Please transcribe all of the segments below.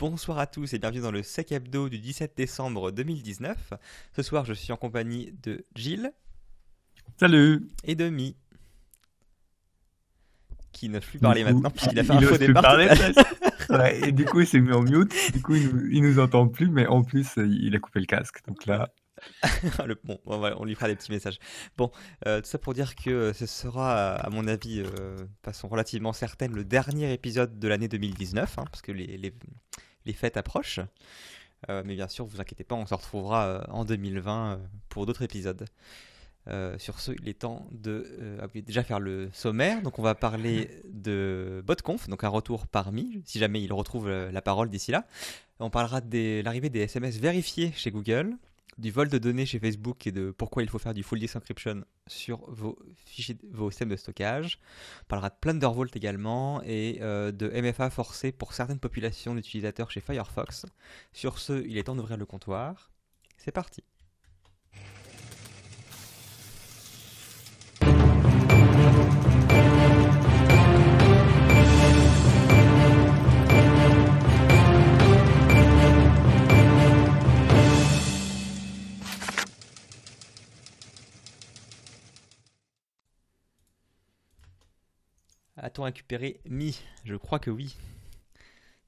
Bonsoir à tous et bienvenue dans le Sec Hebdo du 17 décembre 2019. Ce soir, je suis en compagnie de Gilles. Salut Et de Mi. Qui ne plus parler maintenant puisqu'il a fait un faux départ. ouais, et du coup, il s'est mis en mute. Du coup, il nous, nous entend plus, mais en plus, il a coupé le casque. Donc là. le, bon, on, lui fera des petits messages. Bon, euh, tout ça pour dire que ce sera, à mon avis, euh, de façon relativement certaine, le dernier épisode de l'année 2019, hein, parce que les, les, fêtes approchent. Euh, mais bien sûr, vous inquiétez pas, on se retrouvera en 2020 pour d'autres épisodes. sur ce, il est temps de déjà faire le sommaire. Donc, on va parler de BotConf, donc un retour parmi, si jamais il retrouve la parole d'ici là. On parlera de l'arrivée des SMS vérifiés chez Google du vol de données chez Facebook et de pourquoi il faut faire du full disk encryption sur vos, fichiers, vos systèmes de stockage. On parlera de Plundervault également et euh, de MFA forcé pour certaines populations d'utilisateurs chez Firefox. Sur ce, il est temps d'ouvrir le comptoir. C'est parti. A-t-on récupéré Mi? Je crois que oui.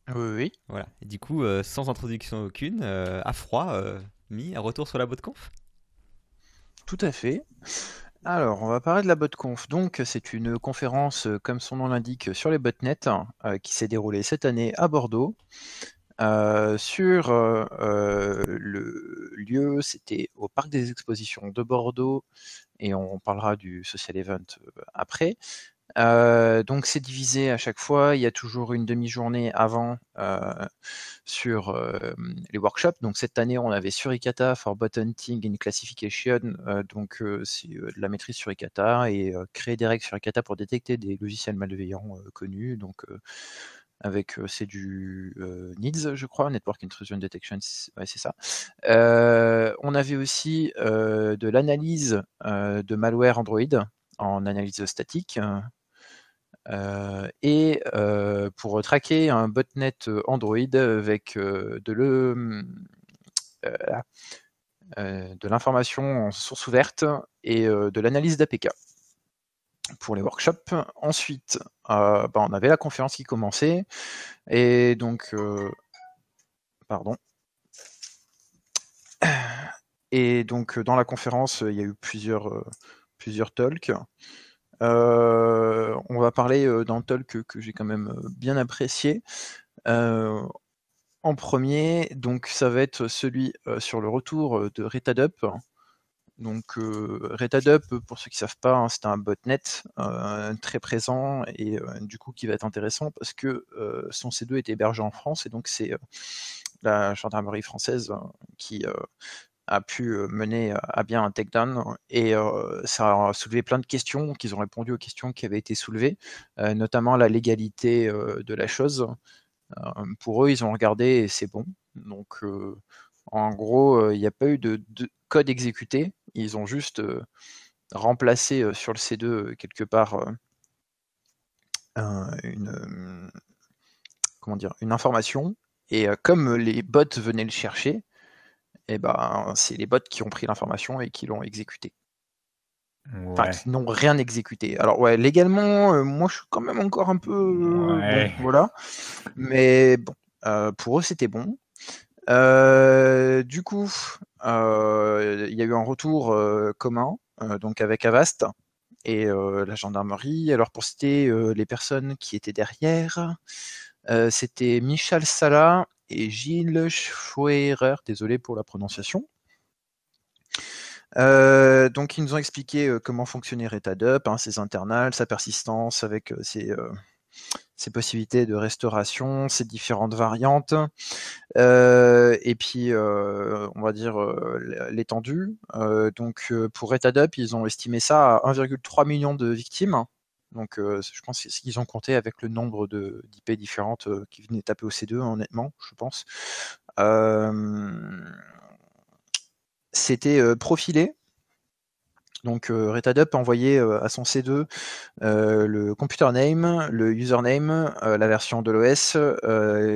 Oui, oui. Voilà. Et du coup, euh, sans introduction aucune, euh, à froid, euh, Mi, un retour sur la conf Tout à fait. Alors, on va parler de la conf. Donc, c'est une conférence, comme son nom l'indique, sur les botnets, qui s'est déroulée cette année à Bordeaux. sur le lieu, c'était au Parc des Expositions de Bordeaux, et on parlera du social event après. Euh, donc c'est divisé à chaque fois. Il y a toujours une demi-journée avant euh, sur euh, les workshops. Donc cette année, on avait Suricata for Bot Hunting and Classification. donc c'est de la maîtrise sur Suricata et créer des règles sur Suricata pour détecter des logiciels malveillants connus. Donc avec c'est du NIDS, je crois, Network Intrusion Detection, ouais, c'est ça. on avait aussi de l'analyse de malware Android en analyse statique. Euh, et euh, pour traquer un botnet Android avec euh, de le de l'information en source ouverte et de l'analyse d'APK pour les workshops. Ensuite, bah, on avait la conférence qui commençait. Et donc, pardon. Et donc, dans la conférence, il y a eu plusieurs, plusieurs talks. Euh, on va parler euh, d'un talk que, j'ai quand même euh, bien apprécié. en premier, donc ça va être celui sur le retour de Retadup. Donc Retadup, pour ceux qui ne savent pas, hein, c'est un botnet très présent et du coup qui va être intéressant parce que son C2 est hébergé en France et donc c'est la gendarmerie française qui a pu mener à bien un takedown et ça a soulevé plein de questions, qu'ils ont répondu aux questions qui avaient été soulevées, notamment la légalité de la chose. pour eux, ils ont regardé et c'est bon. Donc, en gros, il n'y a pas eu de, code exécuté. Ils ont juste remplacé sur le C2 quelque part une, une information. Et comme les bots venaient le chercher, et ben, c'est les bots qui ont pris l'information et qui l'ont exécuté. Enfin, qui n'ont rien exécuté. Alors ouais, légalement, euh, moi je suis quand même encore un peu... voilà. Mais bon, euh, pour eux c'était bon. Euh, du coup, il y a eu un retour commun, donc avec Avast et la gendarmerie. Alors pour citer les personnes qui étaient derrière, c'était Michel Sala et Gilles Schwerer, désolé pour la prononciation. Euh, donc, ils nous ont expliqué euh, comment fonctionnait Retadup, hein, ses internals, sa persistance avec euh, ses, possibilités de restauration, ses différentes variantes, et puis, on va dire, l'étendue. donc, pour Retadup, ils ont estimé ça à 1,3 million de victimes. Donc, je pense qu'ils ont compté avec le nombre d'IP différentes qui venaient taper au C2, honnêtement, je pense. C'était profilé. Donc Retadup a envoyé à son C2 le computer name, le username, la version de l'OS,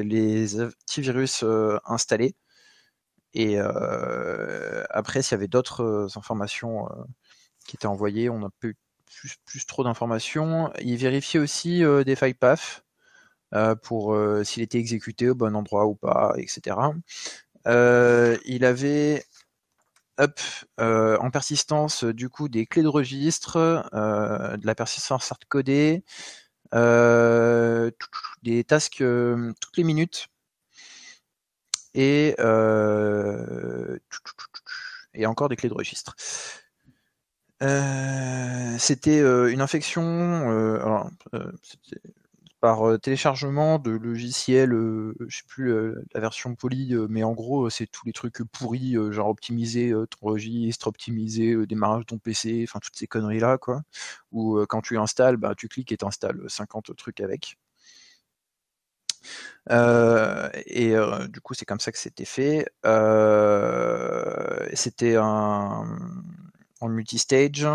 les antivirus installés. Et après, s'il y avait d'autres informations qui étaient envoyées, on n'a plus, plus, trop d'informations. Il vérifiait aussi des file paths pour s'il était exécuté au bon endroit ou pas, etc. il avait en persistance du coup des clés de registre, de la persistance hardcodée, des tasks toutes les minutes et encore des clés de registre. C'était une infection. Alors, par téléchargement de logiciels, je sais plus la version polie, mais en gros, c'est tous les trucs pourris, genre optimiser ton registre, optimiser le démarrage de ton PC, enfin toutes ces conneries-là, quoi. Ou quand tu installes, bah, tu cliques et t'installes 50 trucs avec. et du coup, c'est comme ça que c'était fait. c'était un en multistage.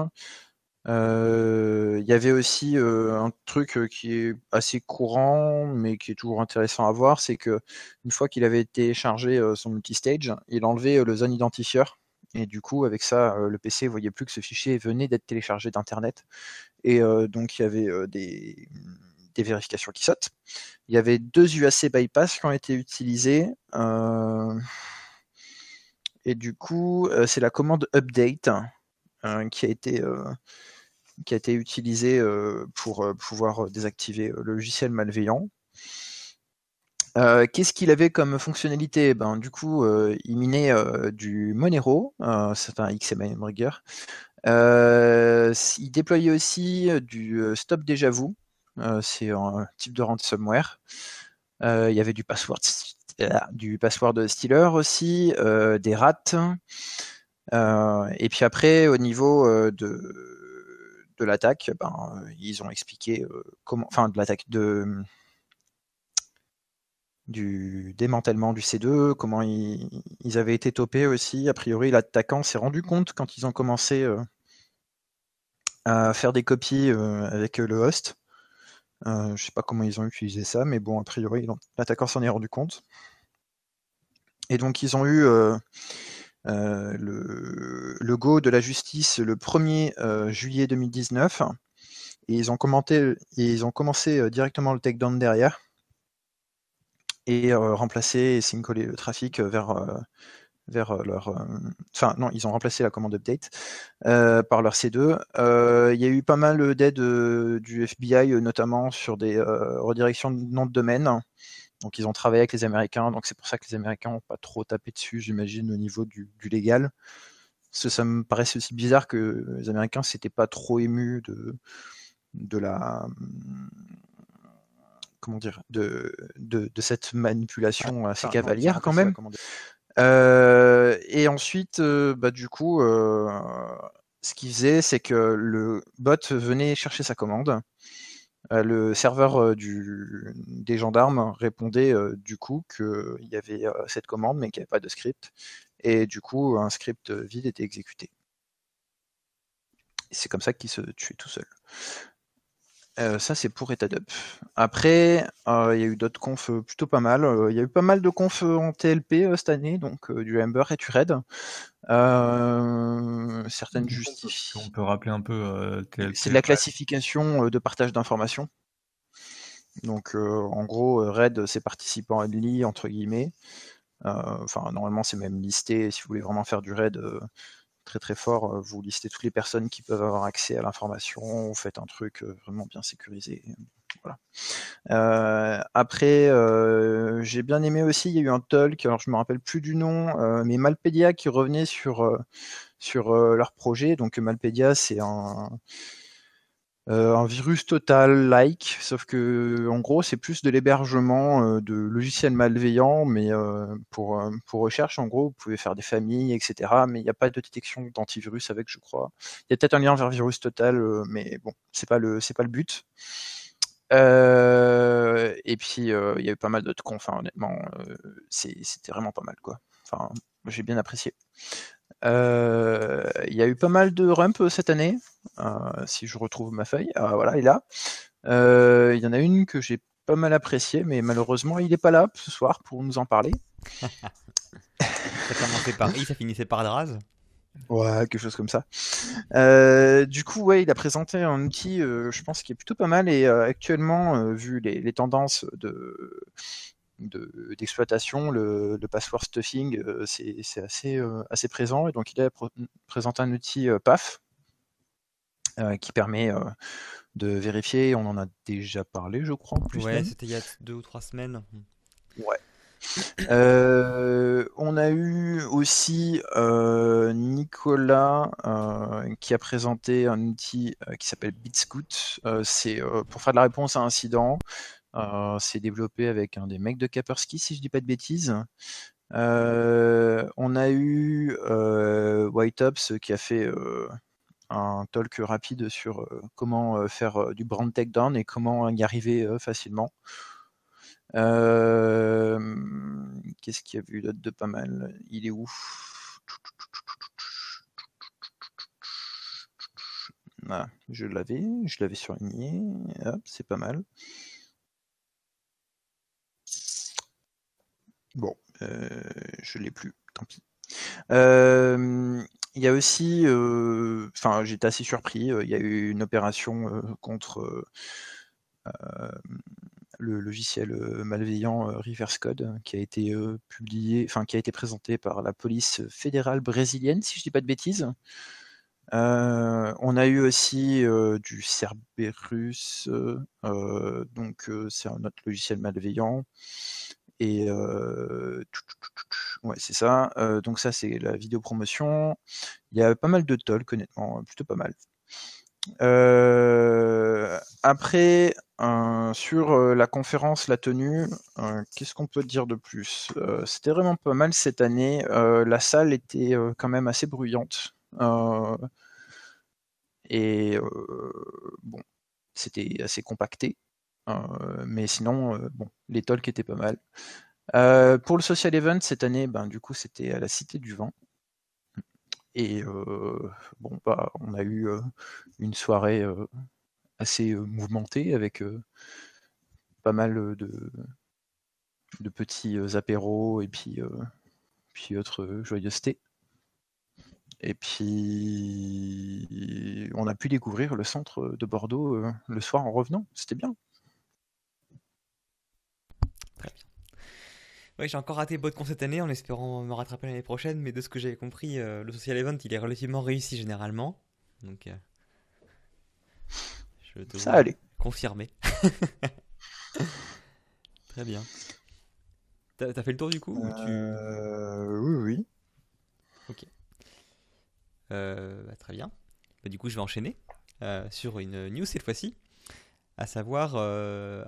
Il y avait aussi un truc qui est assez courant, mais qui est toujours intéressant à voir, c'est que une fois qu'il avait téléchargé son multistage, il enlevait le zone identifieur. Et du coup, avec ça, le PC voyait plus que ce fichier venait d'être téléchargé d'Internet. Et donc, il y avait des, des, vérifications qui sautent. Il y avait deux UAC bypass qui ont été utilisés. et du coup, c'est la commande update qui a été qui a été utilisé pour pouvoir désactiver le logiciel malveillant. Qu'est-ce qu'il avait comme fonctionnalité? Ben, Du coup, il minait du Monero, c'est un XML rigger. il déployait aussi du Stop Déjà Vu, c'est un type de ransomware. il y avait du password, du password stealer aussi, des rats. Et puis après, au niveau de de l'attaque, ben, ils ont expliqué comment, enfin de l'attaque de du démantèlement du C2, comment ils, avaient été topés aussi. A priori, l'attaquant s'est rendu compte quand ils ont commencé à faire des copies avec le host. je sais pas comment ils ont utilisé ça, mais bon, a priori, l'attaquant s'en est rendu compte. Et donc, ils ont eu euh, le, go de la justice le 1er euh, juillet 2019. Et ils ont, commenté, ils ont commencé euh, directement le takedown derrière et remplacé et syncoller le trafic vers, vers leur. Enfin, non, ils ont remplacé la commande update par leur C2. Il y a eu pas mal d'aide du FBI, notamment sur des redirections de nom de domaine. Donc ils ont travaillé avec les Américains, donc c'est pour ça que les Américains n'ont pas trop tapé dessus, j'imagine, au niveau du, légal. ça me paraissait aussi bizarre que les Américains s'étaient pas trop émus de, de la comment dire de, de, cette manipulation assez cavalière quand même. Euh, et ensuite, euh, bah, du coup, euh, ce qu'il faisait, c'est que le bot venait chercher sa commande le serveur euh, des gendarmes répondait euh, du coup qu'il y avait cette commande mais qu'il n'y avait pas de script. Et du coup, un script vide était exécuté. C'est comme ça qu'il se tuait tout seul. Euh, ça, c'est pour Etadup. Après, euh, il y a eu d'autres confs euh, plutôt pas mal. Il y a eu pas mal de confs en TLP cette année, donc du Ember et du Red. certaines justifiées. On peut rappeler un peu TLP. C'est de la classification de partage d'informations. Donc, en gros, Red, c'est participant à entre guillemets. Enfin, normalement, c'est même listé. Si vous voulez vraiment faire du Red très très fort. Euh, vous listez toutes les personnes qui peuvent avoir accès à l'information, vous faites un truc euh, vraiment bien sécurisé. Voilà. Euh, après, j'ai bien aimé aussi, il y a eu un talk, alors je me rappelle plus du nom, mais Malpedia qui revenait sur, sur leur projet. Donc Malpedia, c'est un, euh, un virus total like, sauf que en gros c'est plus de l'hébergement euh, de logiciels malveillants, mais euh, pour, pour recherche en gros vous pouvez faire des familles, etc. Mais il n'y a pas de détection d'antivirus avec, je crois. Il y a peut-être un lien vers virus total, mais bon, c'est pas le c'est pas le but. et puis il y a eu pas mal d'autres confs, honnêtement, c'était vraiment pas mal quoi. Enfin, j'ai bien apprécié. Euh, il y a eu pas mal de rump cette année. Euh, si je retrouve ma feuille, ah, voilà, il est là. Euh, il y en a une que j'ai pas mal appréciée, mais malheureusement, il n'est pas là ce soir pour nous en parler. ça commençait par I, ça finissait par Draz. Ouais, quelque chose comme ça. Euh, du coup, ouais, il a présenté un outil, euh, je pense, qui est plutôt pas mal. Et euh, actuellement, vu les, tendances de d'exploitation, le, password stuffing, c'est assez, assez présent. Et donc, il a présenté un outil PAF qui permet de vérifier. On en a déjà parlé, je crois. plus ouais, c'était il y a deux ou trois semaines. Ouais. Euh, on a eu aussi euh, Nicolas euh, qui a présenté un outil qui s'appelle BitScoot. c'est pour faire de la réponse à incident. C'est développé avec un des mecs de Kaspersky, si je dis pas de bêtises. on a eu Whiteops qui a fait un talk rapide sur comment faire du brand takedown et comment y arriver facilement. Euh, qu'est-ce qu'il y a vu d'autre de pas mal? Il est où? Ah, je l'avais, je l'avais surligné. c'est pas mal. Bon, euh, je l'ai plus, tant pis. Euh, il y a aussi, enfin, j'étais assez surpris. Il y a eu une opération contre le logiciel euh, malveillant euh, Reverse Code hein, qui a été euh, publié, enfin qui a été présenté par la police fédérale brésilienne, si je dis pas de bêtises. on a eu aussi du Cerberus, donc c'est un autre logiciel malveillant. Et ouais, c'est ça. donc ça, c'est la vidéo promotion. Il y a pas mal de talk, honnêtement, plutôt pas mal. Après, sur la conférence, la tenue, qu'est-ce qu'on peut dire de plus C'était vraiment pas mal cette année. la salle était quand même assez bruyante. et bon, c'était assez compacté. Mais sinon, bon, les talks étaient pas mal. pour le social event cette année, ben, du coup, c'était à la Cité du Vent. Et bon, bah, on a eu une soirée assez mouvementée avec pas mal de, de petits apéros et puis, puis autres joyeusetés. Et puis, on a pu découvrir le centre de Bordeaux le soir en revenant. C'était bien. J'ai encore raté BotCon cette année en espérant me rattraper l'année prochaine, mais de ce que j'avais compris, euh, le social event il est relativement réussi généralement. Donc, euh, je te Ça allait. Confirmé. Très bien. T'as as fait le tour du coup euh, Oui, oui. Ok. Bah, très bien. Bah, du coup, je vais enchaîner sur une news cette fois-ci à savoir euh,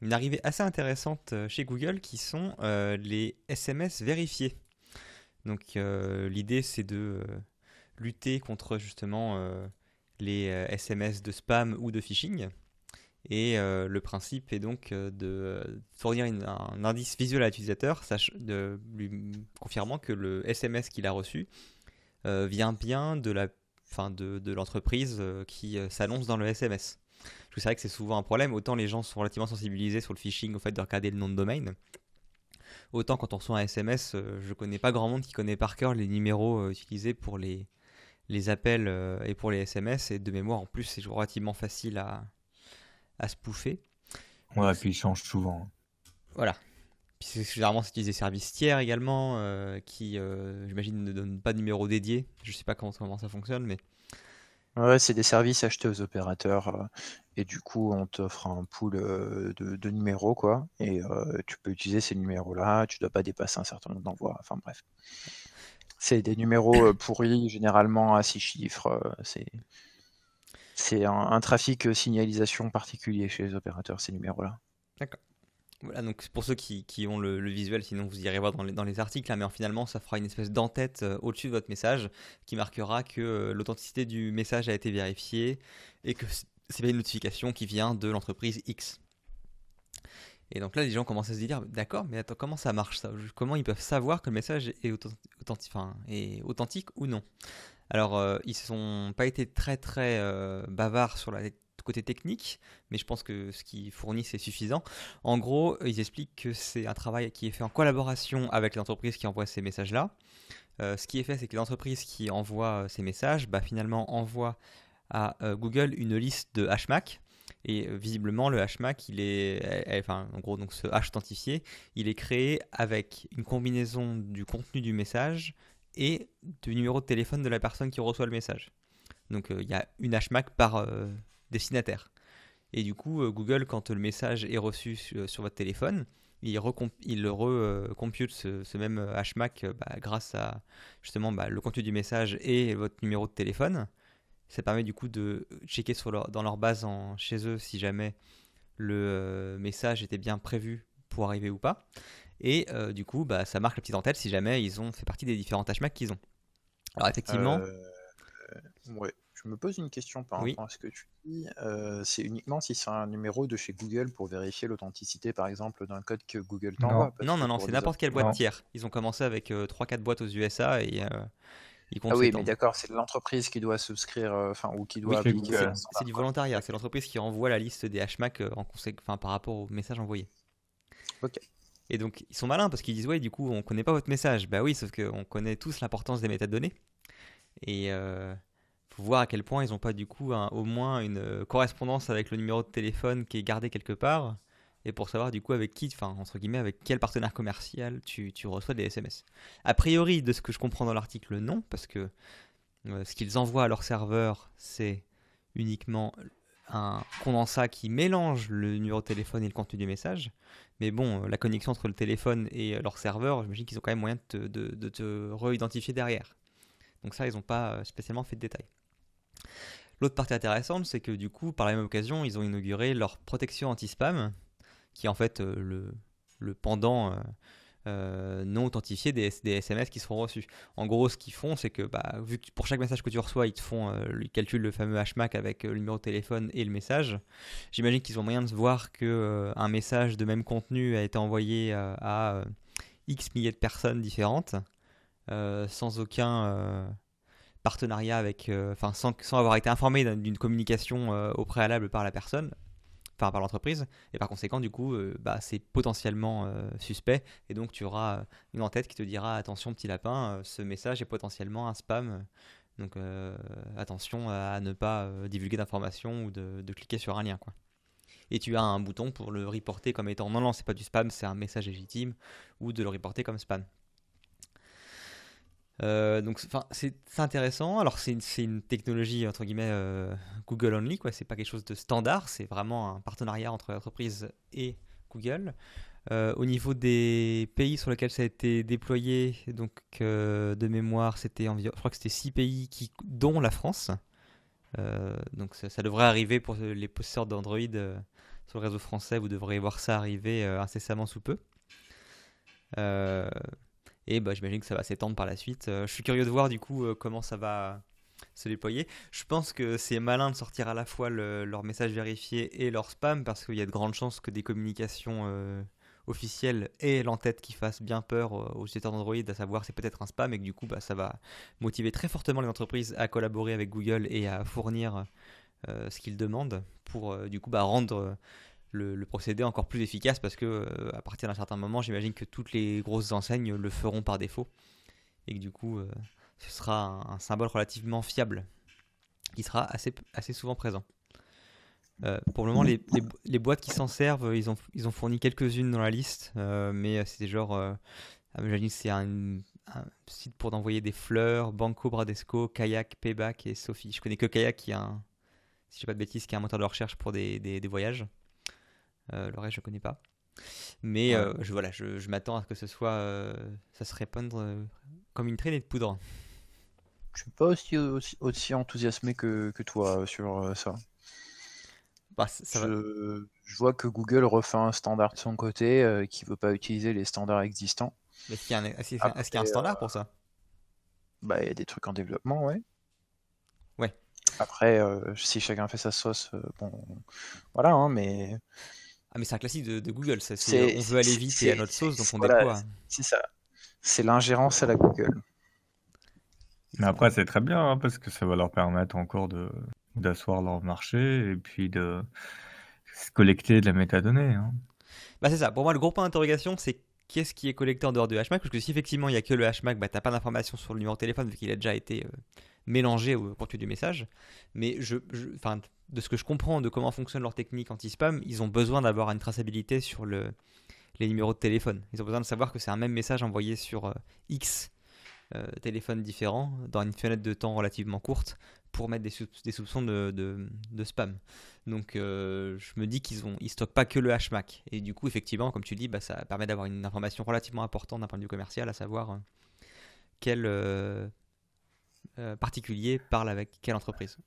une arrivée assez intéressante euh, chez Google qui sont euh, les SMS vérifiés. Donc l'idée c'est de lutter contre justement les SMS de spam ou de phishing. Et le principe est donc de fournir un indice visuel à l'utilisateur, lui confirmant que le SMS qu'il a reçu vient bien de l'entreprise qui s'annonce dans le SMS c'est vrai que c'est souvent un problème. Autant les gens sont relativement sensibilisés sur le phishing, au fait de regarder le nom de domaine. Autant quand on reçoit un SMS, euh, je connais pas grand monde qui connaît par cœur les numéros euh, utilisés pour les, les appels euh, et pour les SMS. Et de mémoire, en plus, c'est relativement facile à, à spoofer. Ouais, et puis ils changent souvent. Voilà. Puis généralement, c'est des services tiers également, qui, j'imagine, ne donnent pas de numéro dédié. Je sais pas comment, comment ça fonctionne, mais Ouais, c'est des services achetés aux opérateurs, euh, et du coup, on t'offre un pool, euh, de numéros, quoi et euh, tu peux utiliser ces numéros-là, tu dois pas dépasser un certain nombre d'envois, enfin bref. C'est des numéros, pourris, généralement à 6 chiffres, c'est c'est un trafic, signalisation particulier chez les opérateurs, ces numéros-là. D'accord. Voilà, donc pour ceux qui, ont le, visuel, sinon vous irez voir dans les, articles, hein, mais finalement ça fera une espèce d'entête euh, au-dessus de votre message qui marquera que euh, l'authenticité du message a été vérifiée et que c'est bien une notification qui vient de l'entreprise X. Et donc là, les gens commencent à se dire, d'accord, mais attends, comment ça marche ça? Comment ils peuvent savoir que le message est authentique, authentique ou non? Alors, euh, ils ne sont pas été très très bavards sur le côté technique, mais je pense que ce qu'ils fournissent est suffisant. En gros, ils expliquent que c'est un travail qui est fait en collaboration avec l'entreprise qui envoie ces messages-là. Euh, ce qui est fait, c'est que l'entreprise qui envoie ces messages, bah, finalement, envoie à Google une liste de HMAC et euh, visiblement, le HMAC, il est, enfin, en gros, donc ce hash authentifié, il est créé avec une combinaison du contenu du message et du numéro de téléphone de la personne qui reçoit le message. Donc, euh, il y a une HMAC par euh, destinataire. Et du coup, Google, quand le message est reçu sur, votre téléphone, il, il recompute ce, même HMAC bah, grâce à justement bah, le contenu du message et votre numéro de téléphone. Ça permet du coup de checker dans leur base chez eux si jamais le euh, message était bien prévu pour arriver ou pas. Et euh, du coup, bah, ça marque la petite en tête si jamais ils ont fait partie des différents HMAC qu'ils ont. Alors effectivement... Euh. Je me pose une question par rapport à ce que tu dis. c'est uniquement si c'est un numéro de chez Google pour vérifier l'authenticité, par exemple, d'un code que Google t'envoie. Non, non, non, c'est n'importe quelle boîte tiers. Ils ont commencé avec 3-4 boîtes aux USA et ah oui, mais d'accord, c'est l'entreprise qui doit souscrire, euh, enfin, ou qui doit. C'est du volontariat, c'est l'entreprise qui envoie la liste des HMAC euh, en enfin, par rapport au message envoyé. Ok. Et donc, ils sont malins parce qu'ils disent, ouais, du coup, on connaît pas votre message. Bah oui, sauf qu'on connaît tous l'importance des métadonnées. Et euh, faut voir à quel point ils n'ont pas, du coup, au moins une euh, correspondance avec le numéro de téléphone qui est gardé quelque part et pour savoir du coup avec qui, enfin entre guillemets, avec quel partenaire commercial tu, tu, reçois des SMS. A priori, de ce que je comprends dans l'article, non, parce que euh, ce qu'ils envoient à leur serveur, c'est uniquement un condensat qui mélange le numéro de téléphone et le contenu du message. Mais bon, euh, la connexion entre le téléphone et leur serveur, j'imagine qu'ils ont quand même moyen de te, de, de te re-identifier derrière. Donc ça, ils n'ont pas spécialement fait de détails. L'autre partie intéressante, c'est que du coup, par la même occasion, ils ont inauguré leur protection anti-spam, qui est en fait euh, le, le pendant euh, euh, non authentifié des, SMS qui seront reçus. En gros, ce qu'ils font, c'est que bah, vu que pour chaque message que tu reçois, ils font, ils calculent le fameux HMAC avec le numéro de téléphone et le message. J'imagine qu'ils ont moyen de voir que un message de même contenu a été envoyé à X milliers de personnes différentes, sans aucun partenariat avec, enfin sans, avoir été informé d'une communication au préalable par la personne par l'entreprise. Et par conséquent, du coup, euh, bah, c'est potentiellement euh, suspect. Et donc, tu auras euh, une en-tête qui te dira attention, petit lapin, ce message est potentiellement un spam. Donc, attention à ne pas divulguer d'informations ou de, de, cliquer sur un lien. Quoi. Et tu as un bouton pour le reporter comme étant non, non, c'est pas du spam, c'est un message légitime, ou de le reporter comme spam. Euh, donc, c'est intéressant. Alors, c'est une, technologie entre guillemets euh, Google only, quoi. C'est pas quelque chose de standard. C'est vraiment un partenariat entre l'entreprise et Google. Euh, au niveau des pays sur lesquels ça a été déployé, donc de mémoire, c'était je crois que c'était 6 pays, qui, dont la France. donc ça, ça, devrait arriver pour les possesseurs d'Android sur le réseau français. Vous devrez voir ça arriver incessamment sous peu. Et bah, j'imagine que ça va s'étendre par la suite. Euh, je suis curieux de voir du coup euh, comment ça va se déployer. Je pense que c'est malin de sortir à la fois leur message vérifié et leur spam parce qu'il y a de grandes chances que des communications euh, officielles aient l'entête qui fasse bien peur aux utilisateurs d'Android, à savoir c'est peut-être un spam et que du coup bah, ça va motiver très fortement les entreprises à collaborer avec Google et à fournir ce qu'ils demandent pour du coup bah, rendre le, procédé encore plus efficace parce que euh, à partir d'un certain moment, j'imagine que toutes les grosses enseignes le feront par défaut et que du coup, euh, ce sera un, symbole relativement fiable qui sera assez, assez souvent présent. Euh, pour le moment, les, les, boîtes qui s'en servent, ils ont, ils ont fourni quelques-unes dans la liste, mais c'est genre, ah, j'imagine c'est un, site pour envoyer des fleurs, Banco, Bradesco, Kayak, Payback et Sophie. Je connais que Kayak qui a un, si je pas de bêtises, qui a un moteur de recherche pour des, des voyages. Euh, le reste, je connais pas. Mais euh, je, voilà, je, m'attends à ce que ce soit, euh, ça se répandre comme une traînée de poudre. Je suis pas aussi, aussi, enthousiasmé que, que, toi sur ça. Bah, je, je, vois que Google refait un standard de son côté euh, qui veut pas utiliser les standards existants. Est-ce qu'il y, a un standard pour ça? Bah, il y a des trucs en développement, ouais. Ouais. Après, si chacun fait sa sauce, bon, voilà, hein, mais Ah, mais c'est un classique de, de Google, ça. C'est- C'est, on veut aller vite c'est- et à notre sauce, donc on voilà, déploie. C'est ça. C'est l'ingérence à la Google. Mais après, c'est très bien hein, parce que ça va leur permettre encore de d'asseoir leur marché et puis de se collecter de la métadonnée. hein. Bah, c'est ça. Pour moi, le gros point d'interrogation, c'est qu'est-ce qui est collecté en dehors de HMAC Parce que si effectivement il n'y a que le HMAC, bah, t'as pas d'informations sur le numéro de téléphone vu qu'il a déjà été euh, mélangé au contenu du message. Mais je, je- de ce que je comprends de comment fonctionne leur technique anti-spam, ils ont besoin d'avoir une traçabilité sur le, les numéros de téléphone. Ils ont besoin de savoir que c'est un même message envoyé sur euh, X euh, téléphones différents dans une fenêtre de temps relativement courte pour mettre des, sou- des soupçons de, de- spam. Donc euh, je me dis qu'ils ont ils stockent pas que le HMAC et du coup effectivement comme tu dis bah, ça permet d'avoir une information relativement importante d'un point de vue commercial à savoir euh, quel euh, particulier parle avec quelle entreprise.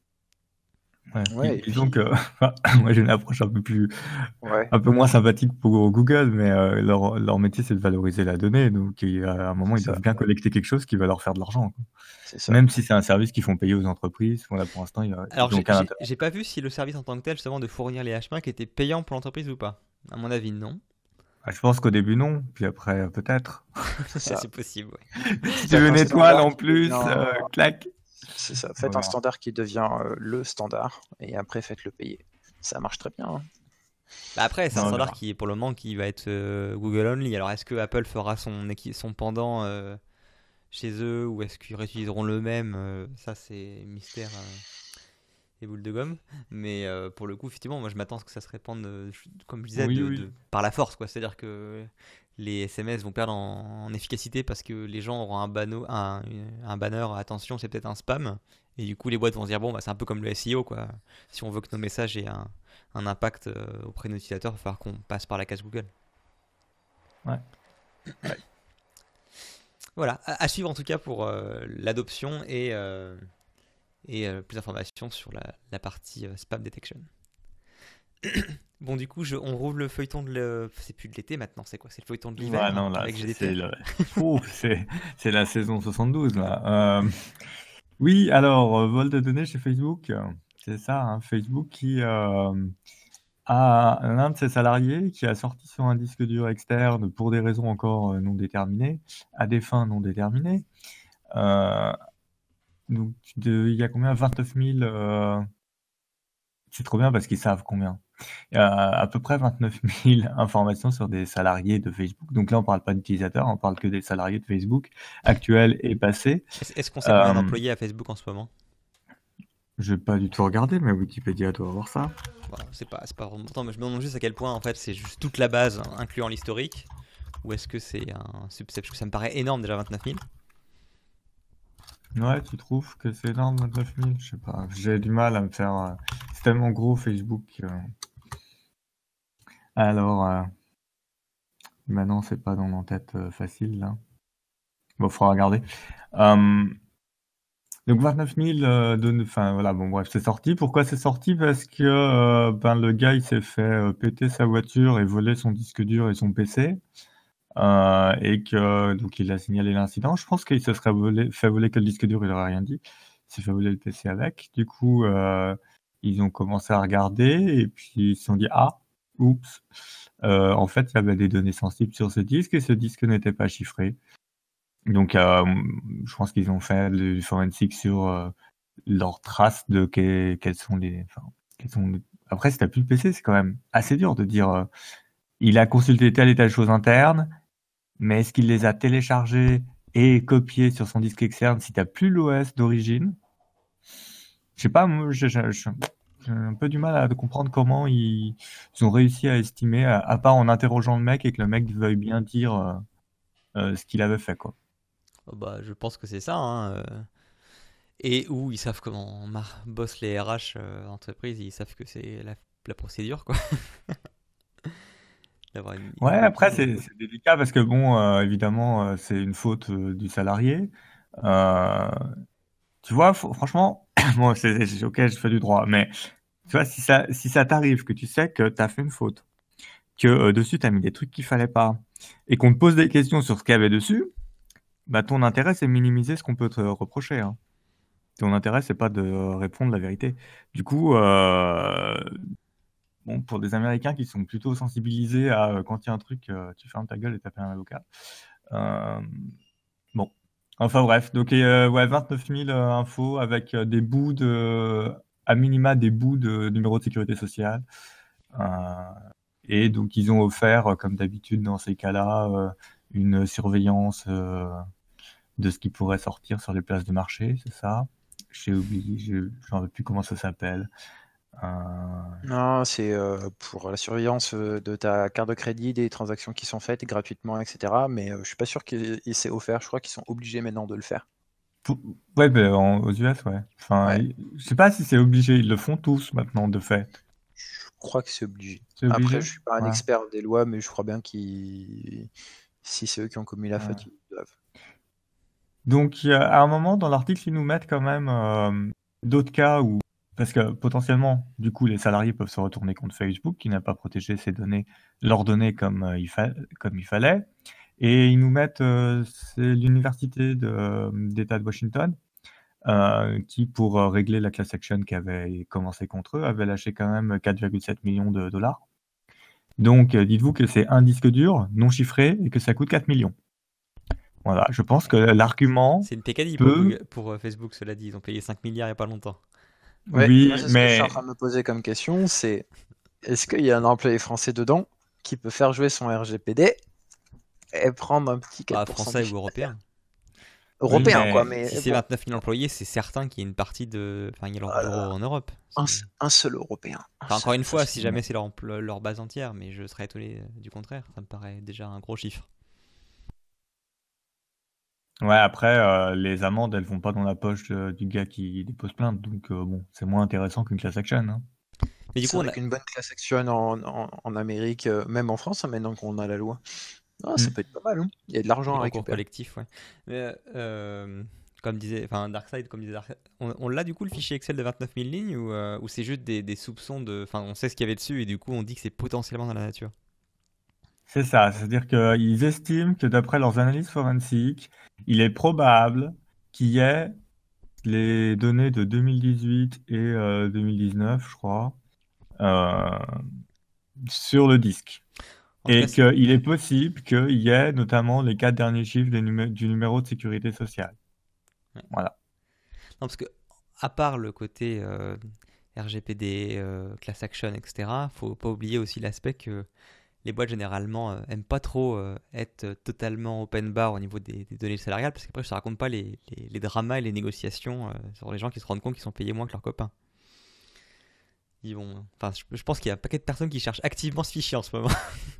Ouais. Et moi j'ai une approche un peu plus, Ouais. un peu moins sympathique pour Google, mais euh, leur, leur métier c'est de valoriser la donnée, donc a à un moment ils ça. doivent bien collecter quelque chose qui va leur faire de l'argent. quoi. C'est ça. Même si c'est un service qu'ils font payer aux entreprises, bon, là pour l'instant ils Alors j'ai- aucun j'ai intérêt. j'ai pas vu si le service en tant que tel justement de fournir les HMAC était payant pour l'entreprise ou pas. À mon avis non. Ah, Je pense qu'au début non, puis après euh, peut-être. C'est possible. ouais. Si tu veux une un étoile en plus, euh, clac. C'est ça. Faites Voilà. un standard qui devient euh, le standard et après faites-le payer. Ça marche très bien. hein. Bah après, c'est un standard qui est pour le moment qui va être euh, Google only. Alors est-ce que Apple fera son, pendant euh, chez eux ou est-ce qu'ils réutiliseront le même euh, Ça c'est mystère euh, et boule de gomme. Mais euh, pour le coup, effectivement, moi je m'attends à ce que ça se répande, euh, comme je disais, Oui, de- oui. de- par la force. quoi. C'est-à-dire que les SMS vont perdre en, en efficacité parce que les gens auront un, banneau, un, un banner, attention, c'est peut-être un spam. Et du coup, les boîtes vont se dire, bon, bah, c'est un peu comme le SEO, quoi. Si on veut que nos messages aient un, un impact euh, auprès de nos utilisateurs, il va falloir qu'on passe par la case Google. Ouais. Voilà, à, à suivre en tout cas pour l'adoption et, et euh, plus d'informations sur la, la partie euh, spam detection. bon, du coup, je, on roule le feuilleton de. C'est plus de l'été maintenant, c'est quoi? C'est le feuilleton de l'hiver Ouais, non, là, c'est c'est le- la saison 72, là. Euh, Oui, alors, vol de données chez Facebook, c'est ça, hein, Facebook qui euh, a l'un de ses salariés qui a sorti sur un disque dur externe pour des raisons encore non déterminées, à des fins non déterminées. Euh, donc, il y a combien? 29 000. euh, c'est trop bien parce qu'ils savent combien. Il y a à peu près 29 000 informations sur des salariés de Facebook. Donc là, on parle pas d'utilisateurs, on parle que des salariés de Facebook actuels et passés. Est-ce qu'on sait combien Euh, d'employés à Facebook en ce moment? Je vais pas du tout regarder, mais Wikipédia doit avoir ça. Voilà, c'est pas, pas vraiment important, mais je me demande juste à quel point en fait c'est juste toute la base, hein, incluant l'historique, ou est-ce que c'est un subset Parce que ça me paraît énorme déjà 29 000. Ouais, tu trouves que c'est énorme, 29 000? Je sais pas. J'ai du mal à me faire. euh, C'est tellement gros Facebook. euh. Alors, euh, maintenant, c'est pas dans mon tête euh, facile là. Bon, faudra regarder. Euh, Donc 29 000 euh, de, enfin voilà, bon bref, c'est sorti. Pourquoi c'est sorti? Parce que ben le gars il s'est fait péter sa voiture et voler son disque dur et son PC. Euh, et que donc il a signalé l'incident. Je pense qu'il se serait fait voler que le disque dur, il aurait rien dit. Il s'est fait voler le PC avec. Du coup, euh, ils ont commencé à regarder et puis ils se sont dit ah, oups. Euh, en fait, il y avait des données sensibles sur ce disque et ce disque n'était pas chiffré. Donc, je pense qu'ils ont fait du forensic sur leurs traces de que- quels sont les. Enfin, sont Après, si t'as plus le PC, c'est quand même assez dur de dire. il a consulté telle et telle chose interne, mais est-ce qu'il les a téléchargés et copiés sur son disque externe si t'as plus l'OS d'origine? Je sais pas, j'ai un peu du mal à comprendre comment ils, ont réussi à estimer, à, part en interrogeant le mec et que le mec veuille bien dire euh, euh, ce qu'il avait fait, quoi. Oh, bah, je pense que c'est ça. hein, euh. Et où ils savent comment bossent les RH entreprises, ils savent que c'est la, la procédure, quoi. D'avoir une- Ouais, une après, c'est c'est délicat parce que, bon, euh, évidemment, euh, c'est une faute euh, du salarié. Euh, tu vois, faut- franchement, moi, c'est c'est- ok, je fais du droit, mais tu vois, si ça, si ça t'arrive que tu sais que tu as fait une faute, que euh, dessus, tu as mis des trucs qu'il fallait pas, et qu'on te pose des questions sur ce qu'il y avait dessus, bah, ton intérêt, c'est de minimiser ce qu'on peut te reprocher. hein. Ton intérêt, c'est pas de répondre la vérité. Du coup, euh, bon, pour des Américains qui sont plutôt sensibilisés à quand il y a un truc, tu fermes ta gueule et t'appelles un avocat. bon, enfin bref, donc ouais, 29 000 infos avec des bouts de, à minima des bouts de numéro de sécurité sociale. et donc ils ont offert, comme d'habitude dans ces cas-là, une surveillance de ce qui pourrait sortir sur les places de marché, c'est ça? J'ai oublié, je ne sais plus comment ça s'appelle. Euh, non, c'est euh, pour la surveillance euh, de ta carte de crédit, des transactions qui sont faites gratuitement, etc. Mais je suis pas sûr qu'il s'est offert. Je crois qu'ils sont obligés maintenant de le faire. Ouais, ben, aux US, ouais. Enfin, je sais pas si c'est obligé. Ils le font tous maintenant, de fait. Je crois que c'est obligé. Après, je suis pas un expert des lois, mais je crois bien qu'ils, si c'est eux qui ont commis la faute, ils doivent. Donc, à un moment dans l'article, ils nous mettent quand même d'autres cas où parce que potentiellement, du coup, les salariés peuvent se retourner contre Facebook qui n'a pas protégé ses données, leurs données comme, euh, il, comme il fallait. Et ils nous mettent, euh, c'est l'université d'État de, Washington euh, qui, pour régler la class action qui avait commencé contre eux, avait lâché quand même 4,7 millions de dollars. Donc, dites-vous que c'est un disque dur non chiffré et que ça coûte 4 millions. Voilà, je pense que l'argument. C'est une pécadille pour, pour, Facebook, cela dit. Ils ont payé 5 milliards il n'y a pas longtemps oui, mais... Ce que je suis en train de me poser comme question, c'est est-ce qu'il y a un employé français dedans qui peut faire jouer son RGPD et prendre un petit 4% ah, français ou européen Européen, quoi. Mais si c'est 29 000 employés, c'est certain qu'il y a une partie de. Enfin, il y a leur en Europe. Un, seul européen. encore une fois, si jamais c'est leur, leur base entière, mais je serais étonné du contraire. Ça me paraît déjà un gros chiffre. Ouais, après, euh, les amendes, elles vont pas dans la poche du gars qui dépose plainte, donc euh, bon, c'est moins intéressant qu'une class action. Hein. Mais du coup, on a une bonne class action en, en, Amérique, euh, même en France, hein, maintenant qu'on a la loi. Ah, ça mm. peut être pas mal. Hein. Il y a de l'argent à récupérer. collectif, ouais. Mais, comme disait, enfin, Darkseid, comme disait on, l'a du coup le fichier Excel de 29 000 lignes ou, ou c'est juste des, des soupçons de. Enfin, on sait ce qu'il y avait dessus et du coup, on dit que c'est potentiellement dans la nature? C'est ça, c'est-à-dire qu'ils estiment que d'après leurs analyses forensiques, il est probable qu'il y ait les données de 2018 et 2019, euh, je crois, euh, sur le disque. Et qu'il est possible qu'il y ait notamment les quatre derniers chiffres du numéro de sécurité sociale. Voilà. Non, parce que, à part le côté euh, RGPD, class action, etc., faut pas oublier aussi l'aspect que les boîtes généralement euh, aiment pas trop euh, être totalement open bar au niveau des, données salariales parce qu'après ça raconte pas les, dramas et les négociations euh, sur les gens qui se rendent compte qu'ils sont payés moins que leurs copains. Ils vont... enfin, je, pense qu'il y a un paquet de personnes qui cherchent activement ce fichier en ce moment.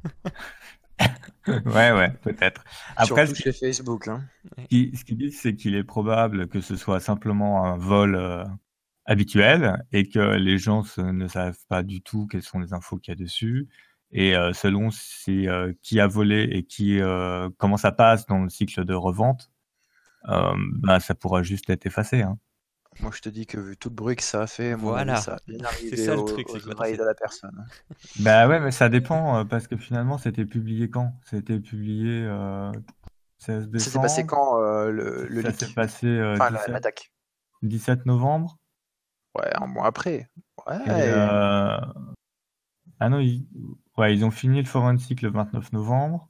ouais, ouais, peut-être. Après, Surtout chez Facebook. Hein. Ce qu'ils disent, c'est qu'il est probable que ce soit simplement un vol habituel et que les gens ne savent pas du tout quelles sont les infos qu'il y a dessus et selon c'est qui a volé et qui comment ça passe dans le cycle de revente, bah, ça pourra juste être effacé. Hein. Moi, je te dis que vu tout le bruit que ça a fait, voilà. ça a bien arrivé ça, le truc, aux de la personne. Bah ouais, mais ça dépend parce que finalement, c'était publié quand? C'était publié 16 décembre? Ça passé quand le, le Ça s'est passé enfin, 17... 17 novembre? Ouais, un mois après. Ouais. Ah non, ils... Ouais, ils ont fini le forensic le 29 novembre.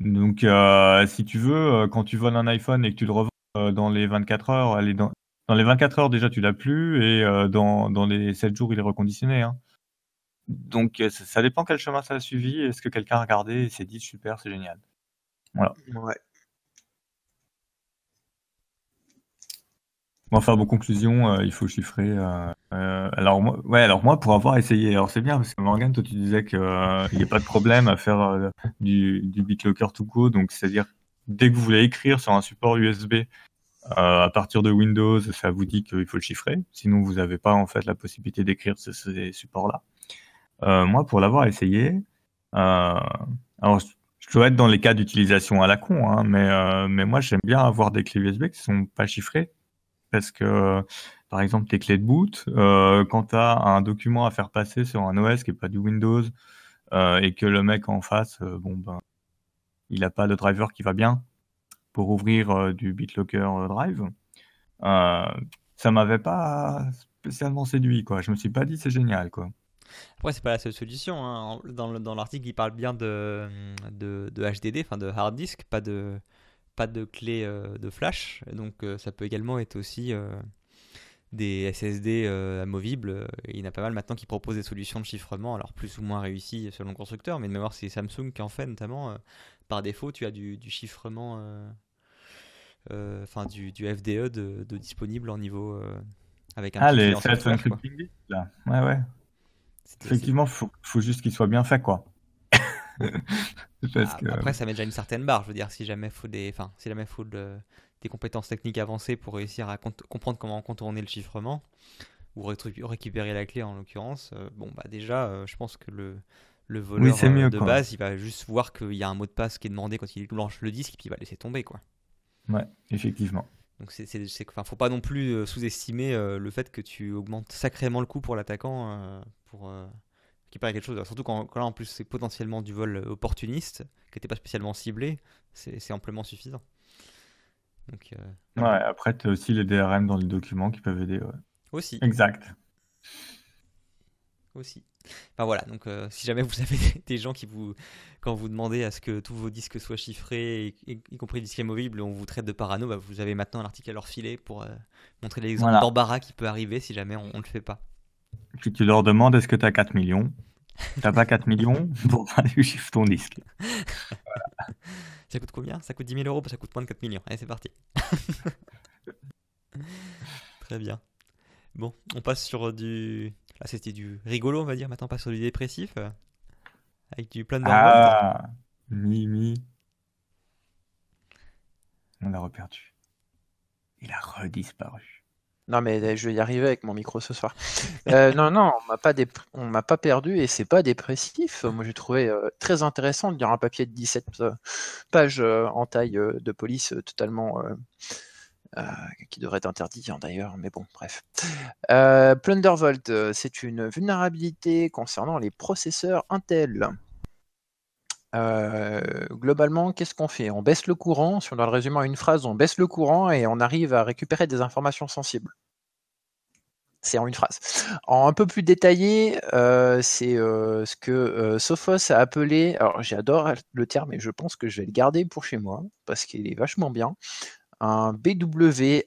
Donc, euh, si tu veux, euh, quand tu voles un iPhone et que tu le revends euh, dans les 24 heures, elle dans... dans les 24 heures déjà tu l'as plus et dans, dans les 7 jours il est reconditionné. Hein. Donc, ça, dépend quel chemin ça a suivi. Est-ce que quelqu'un a regardé et s'est dit super, c'est génial. Voilà. Ouais. Enfin, bon, conclusion, il faut chiffrer. Euh, alors moi, ouais, alors moi pour avoir essayé, alors c'est bien parce que Morgan, toi tu disais qu'il n'y a pas de problème à faire euh, du, du BitLocker to go, donc c'est-à-dire dès que vous voulez écrire sur un support USB euh, à partir de Windows, ça vous dit qu'il faut le chiffrer, sinon vous n'avez pas en fait la possibilité d'écrire ces, ces supports-là. moi pour l'avoir essayé, alors je dois être dans les cas d'utilisation à la con, hein, mais, mais moi j'aime bien avoir des clés USB qui sont pas chiffrées parce que par exemple tes clés de boot, euh, quand tu as un document à faire passer sur un OS qui n'est pas du Windows euh, et que le mec en face, euh, bon ben, il n'a pas le driver qui va bien pour ouvrir du BitLocker Drive, ça m'avait pas spécialement séduit quoi. Je me suis pas dit c'est génial quoi. Après, c'est pas la seule solution. hein. Dans le- dans l'article, il parle bien de, de, de HDD, enfin de hard disk, pas de, pas de clé euh, de flash. Donc, euh, ça peut également être aussi euh, des SSD euh, amovibles. Il y en a pas mal maintenant qui proposent des solutions de chiffrement, alors plus ou moins réussies selon le constructeur. Mais de mémoire, c'est Samsung qui en fait notamment. euh, par défaut, tu as du, du chiffrement, euh, enfin du, du FDE de, de disponible en niveau. avec un Ah, les self-encrypting là. Ouais, ouais. Effectivement, faut, faut juste qu'il soit bien fait, quoi. Parce Ah, que, Après, ça met déjà une certaine barre. Je veux dire, si jamais faut des, enfin, si jamais faut de- des compétences techniques avancées pour réussir à comprendre comment contourner le chiffrement ou récupérer la clé en l'occurrence, euh, bon bah déjà, euh, je pense que le le voleur euh, mieux, de base, il va juste voir qu'il y a un mot de passe qui est demandé quand il lance le disque, et puis il va laisser tomber quoi. ouais, effectivement. Donc c'est, enfin, faut pas non plus sous-estimer euh, le fait que tu augmentes sacrément le coût pour l'attaquant euh, pour euh, récupérer quelque chose. Surtout quand, quand là en plus c'est potentiellement du vol opportuniste, qui n'était pas spécialement ciblé, c'est, amplement suffisant. Donc euh, Ouais, après, tu as aussi les DRM dans les documents qui peuvent aider. ouais. aussi, Exact. aussi. Enfin voilà, donc euh, si jamais vous avez des, gens qui vous, quand vous demandez à ce que tous vos disques soient chiffrés, y, y- y compris les disques amovibles, on vous traite de parano, bah, vous avez maintenant un article à leur filer pour euh, montrer l'exemple Voilà. d'embarras qui peut arriver si jamais on ne le fait pas. Puis tu leur demandes est-ce que tu as 4 millions? T'as pas 4 millions? Bon, allez, chiffre ton disque. Ça coûte combien? Ça coûte 10 000 euros, bah, ça coûte moins de 4 millions. Allez, c'est parti. Très bien. Bon, on passe sur du. Là, c'était du rigolo, on va dire. Maintenant, on passe sur du dépressif. euh, Avec du plein de Ah, Mimi. On l'a reperdu. Il a redisparu. Non, mais euh, je vais y arriver avec mon micro ce soir. Euh, non, non, on m'a pas, m'a pas perdu et c'est pas dépressif. Moi, j'ai trouvé euh, très intéressant de lire un papier de 17 euh, pages en taille de police totalement. qui devrait être interdit hein, d'ailleurs, mais bon, bref. Plundervolt, c'est une vulnérabilité concernant les processeurs Intel. Globalement, qu'est-ce qu'on fait? On baisse le courant, si on doit le résumer en une phrase, on baisse le courant et on arrive à récupérer des informations sensibles. C'est en une phrase. En un peu plus détaillé, c'est ce que Sophos a appelé, alors j'adore le terme et je pense que je vais le garder pour chez moi parce qu'il est vachement bien, un BWAIN,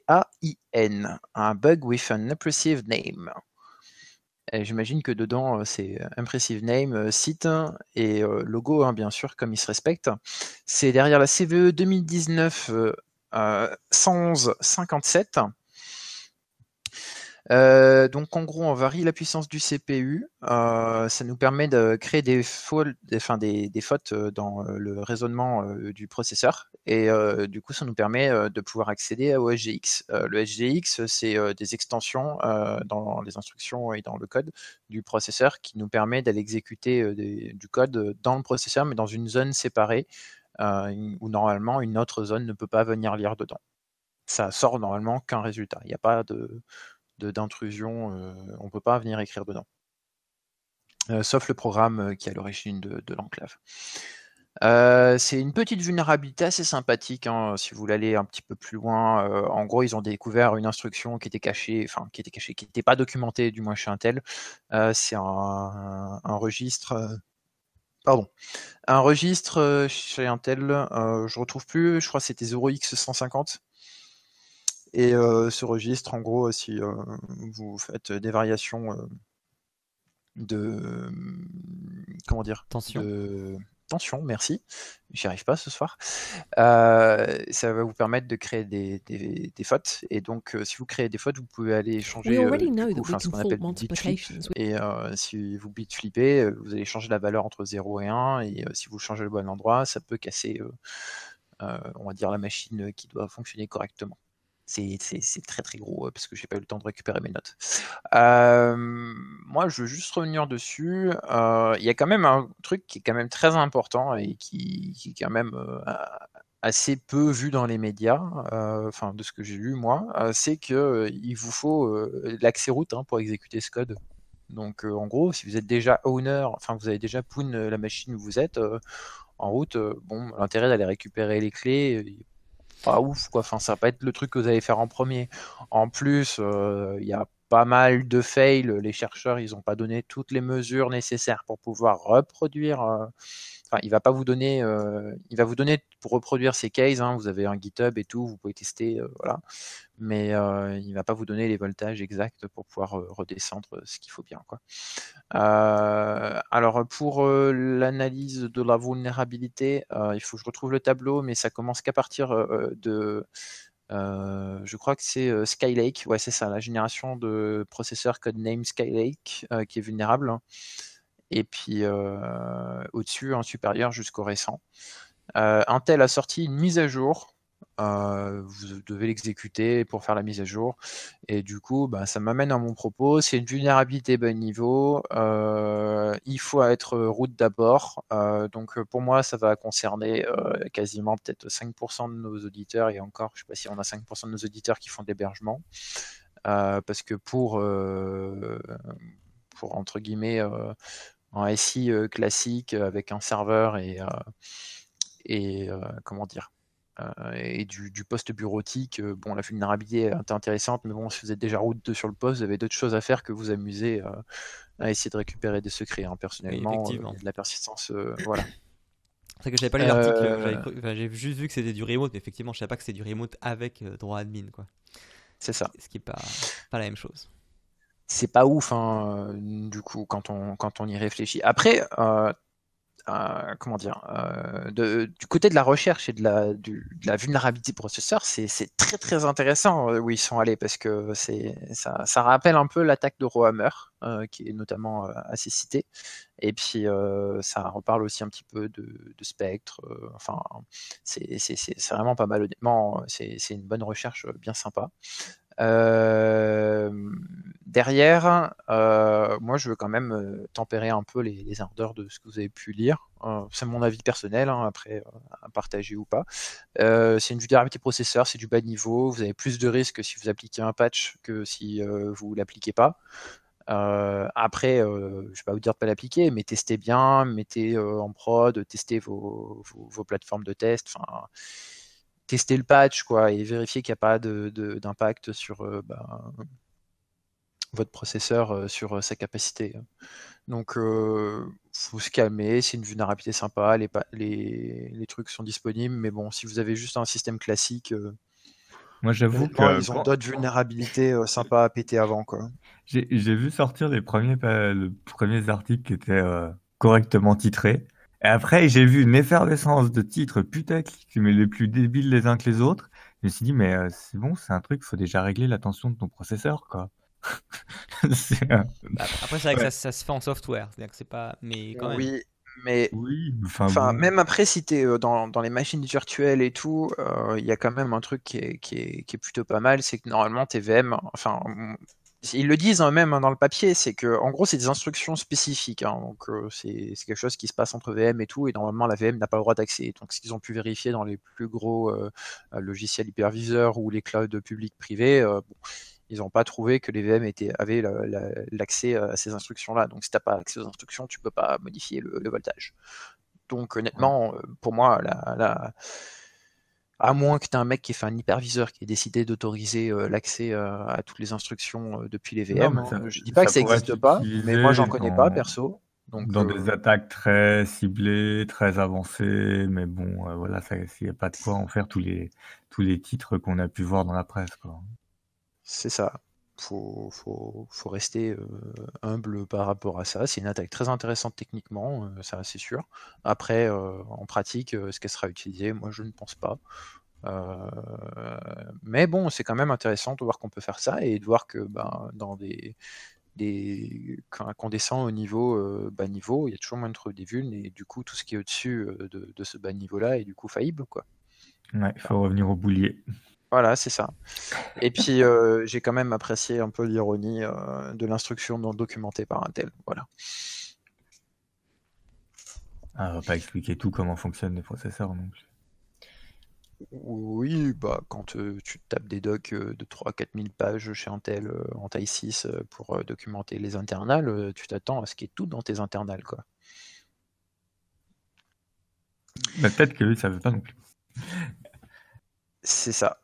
un Bug with an Impressive Name. J'imagine que dedans, euh, c'est Impressive Name, euh, site et euh, logo, hein, bien sûr, comme il se respecte. C'est derrière la CVE 2019 euh, euh, 11157. Euh, donc en gros, on varie la puissance du CPU. euh, ça nous permet de créer des, fautes, euh, dans le raisonnement du processeur. Et du coup, ça nous permet de pouvoir accéder au SGX. Le SGX, c'est des extensions dans les instructions et dans le code du processeur qui nous permet d'aller exécuter du code dans le processeur, mais dans une zone séparée où normalement une autre zone ne peut pas venir lire dedans. Ça sort normalement qu'un résultat. Il n'y a pas de- d'intrusion, euh, on ne peut pas venir écrire dedans. Euh, sauf le programme euh, qui est à l'origine de, l'enclave. C'est une petite vulnérabilité assez sympathique, hein, si vous voulez aller un petit peu plus loin. En gros, ils ont découvert une instruction qui était cachée, enfin qui était cachée, qui n'était pas documentée, du moins chez Intel. C'est un, registre. Pardon. Un registre chez Intel, je retrouve plus, je crois que c'était 0x150. Et euh, ce registre, en gros, si euh, vous faites des variations euh, de comment dire Tension. de tension, merci. J'y arrive pas ce soir. Euh, ça va vous permettre de créer des, des- des fautes. Et donc, euh, si vous créez des fautes, vous pouvez aller changer We euh, already du know coup, that we enfin, ce can qu'on appelle du bit flip. multiplications. with- Et euh, si vous bit flippez, euh, vous allez changer la valeur entre 0 et 1. Et euh, si vous changez le bon endroit, ça peut casser, euh, euh, on va dire, la machine qui doit fonctionner correctement. C'est très très gros euh, parce que j'ai pas eu le temps de récupérer mes notes. Euh, moi, je veux juste revenir dessus. Euh, Il y a quand même un truc qui est quand même très important et qui, est quand même assez peu vu dans les médias, enfin de ce que j'ai lu moi, c'est que il vous faut l'accès route hein, pour exécuter ce code. Donc en gros, si vous êtes déjà owner, enfin vous avez déjà poon la machine où vous êtes en route, bon, l'intérêt d'aller récupérer les clés, pas ouf quoi. Ça va pas être le truc que vous allez faire en premier. En plus, euh, il y a pas mal de fails. Les chercheurs, ils n'ont pas donné toutes les mesures nécessaires pour pouvoir reproduire. Euh, il va pas vous donner, euh, pour reproduire ces cases. Hein, vous avez un GitHub et tout, vous pouvez tester, euh. Mais il va pas vous donner les voltages exacts pour pouvoir redescendre ce qu'il faut bien, alors pour l'analyse de la vulnérabilité, il faut que je retrouve le tableau, mais ça commence qu'à partir de euh, je crois que c'est euh, Skylake, ouais c'est ça, la génération de processeurs codename Skylake euh, qui est vulnérable. Et puis au-dessus, un supérieur jusqu'au récent. Intel a sorti une mise à jour euh, vous devez l'exécuter pour faire la mise à jour. Et du coup, bah, ça m'amène à mon propos. C'est une vulnérabilité bas niveau. Euh, il faut être root d'abord. Euh, donc pour moi, ça va concerner quasiment peut-être 5% de nos auditeurs. Et encore, je ne sais pas si on a 5% de nos auditeurs qui font de l'hébergement. parce que pour, pour entre guillemets, un SI classique avec un serveur et, et comment dire euh, et du, poste bureautique, euh, bon, la vulnérabilité est intéressante, mais bon, si vous êtes déjà route sur le poste, vous avez d'autres choses à faire que vous amuser euh, à essayer de récupérer des secrets. Hein, personnellement, de la persistance, voilà. C'est que j'avais pas lu l'article, j'ai juste vu que c'était du remote, mais effectivement, je savais pas que c'était du remote avec droit admin, quoi. C'est ça. Ce qui est pas, pas la même chose c'est pas ouf hein, du coup quand on y réfléchit. Après, euh, comment dire, euh, du côté de la recherche et de la, de la vulnérabilité processeur, c'est très très intéressant euh, où ils sont allés parce que ça, ça rappelle un peu l'attaque de Rohammer, qui est notamment assez citée. Et puis ça reparle aussi un petit peu de, de Spectre. enfin, c'est vraiment pas mal honnêtement. C'est une bonne recherche bien sympa. Euh, derrière, euh, moi, je veux quand même euh, tempérer un peu les, ardeurs de ce que vous avez pu lire. c'est mon avis personnel, hein, après à partager ou pas. c'est une vulnérabilité processeur, c'est du bas niveau. Vous avez plus de risques si vous appliquez un patch que si vous l'appliquez pas. après, je ne vais pas vous dire de pas l'appliquer, mais testez bien, mettez en prod, testez vos, plateformes de test. Tester le patch quoi, et vérifier qu'il n'y a pas d'impact de, sur euh, bah, votre processeur, euh, sur euh, sa capacité. Donc, il faut se calmer, c'est une vulnérabilité sympa, les, les, trucs sont disponibles, mais bon, si vous avez juste un système classique, moi j'avoue que... Ils ont d'autres vulnérabilités sympas à péter avant. J'ai vu sortir les premiers, les premiers articles qui étaient correctement titrés. Et après, j'ai vu une effervescence de titres putaclic, mais les plus débiles les uns que les autres. Je me suis dit, mais euh, c'est bon, c'est un truc, il faut déjà régler la tension de ton processeur, quoi. Bah, après, c'est vrai que ça, se fait en software, c'est-à-dire que c'est pas. Mais quand même. Oui, mais oui, enfin, même après, si tu es euh, dans, dans, les machines virtuelles et tout, euh, il y a quand même un truc qui est, qui est, qui est plutôt pas mal, c'est que normalement tes VM, enfin, ils le disent hein, même hein, dans le papier, c'est que en gros c'est des instructions spécifiques, hein, donc euh, c'est quelque chose qui se passe entre VM et tout, et normalement la VM n'a pas le droit d'accès. Donc ce qu'ils ont pu vérifier dans les plus gros euh, euh, logiciels hyperviseurs ou les clouds publics privés, ils n'ont pas trouvé que les VM avaient l'accès à ces instructions-là. Donc si tu n'as pas accès aux instructions, tu peux pas modifier le, voltage. Donc honnêtement, pour moi, la à moins que tu aies un mec qui fait un hyperviseur qui ait décidé d'autoriser euh, l'accès euh, à toutes les instructions euh, depuis les VM. Je hein. Je dis pas que ça n'existe pas, mais moi j'en connais pas perso. Donc, dans des attaques très ciblées, très avancées, mais bon, voilà, s'il n'y a pas de quoi en faire tous les, tous les titres qu'on a pu voir dans la presse. C'est ça faut, faut, faut rester humble par rapport à ça. C'est une attaque très intéressante techniquement, ça c'est sûr. Après, en pratique, est-ce qu'elle sera utilisée? Moi, je ne pense pas. mais bon, c'est quand même intéressant de voir qu'on peut faire ça et de voir que ben, dans des, des quand, on descend au niveau bas niveau, il y a toujours moins de des vulnes et du coup tout ce qui est au-dessus de, ce bas niveau-là est du coup faillible quoi. Ouais, il faut revenir au boulier. Voilà, c'est ça. Et puis, euh, j'ai quand même apprécié un peu l'ironie euh, de l'instruction non documentée par Intel. Voilà. Ah, on va pas expliquer tout comment fonctionnent les processeurs non plus. Oui, bah, quand euh, tu tapes des docs de 3-4 000 pages chez Intel en taille 6 pour documenter les internals, tu t'attends à ce qu'il y ait tout dans tes internals. Quoi. Bah, peut-être que ça ne veut pas non plus. C'est ça.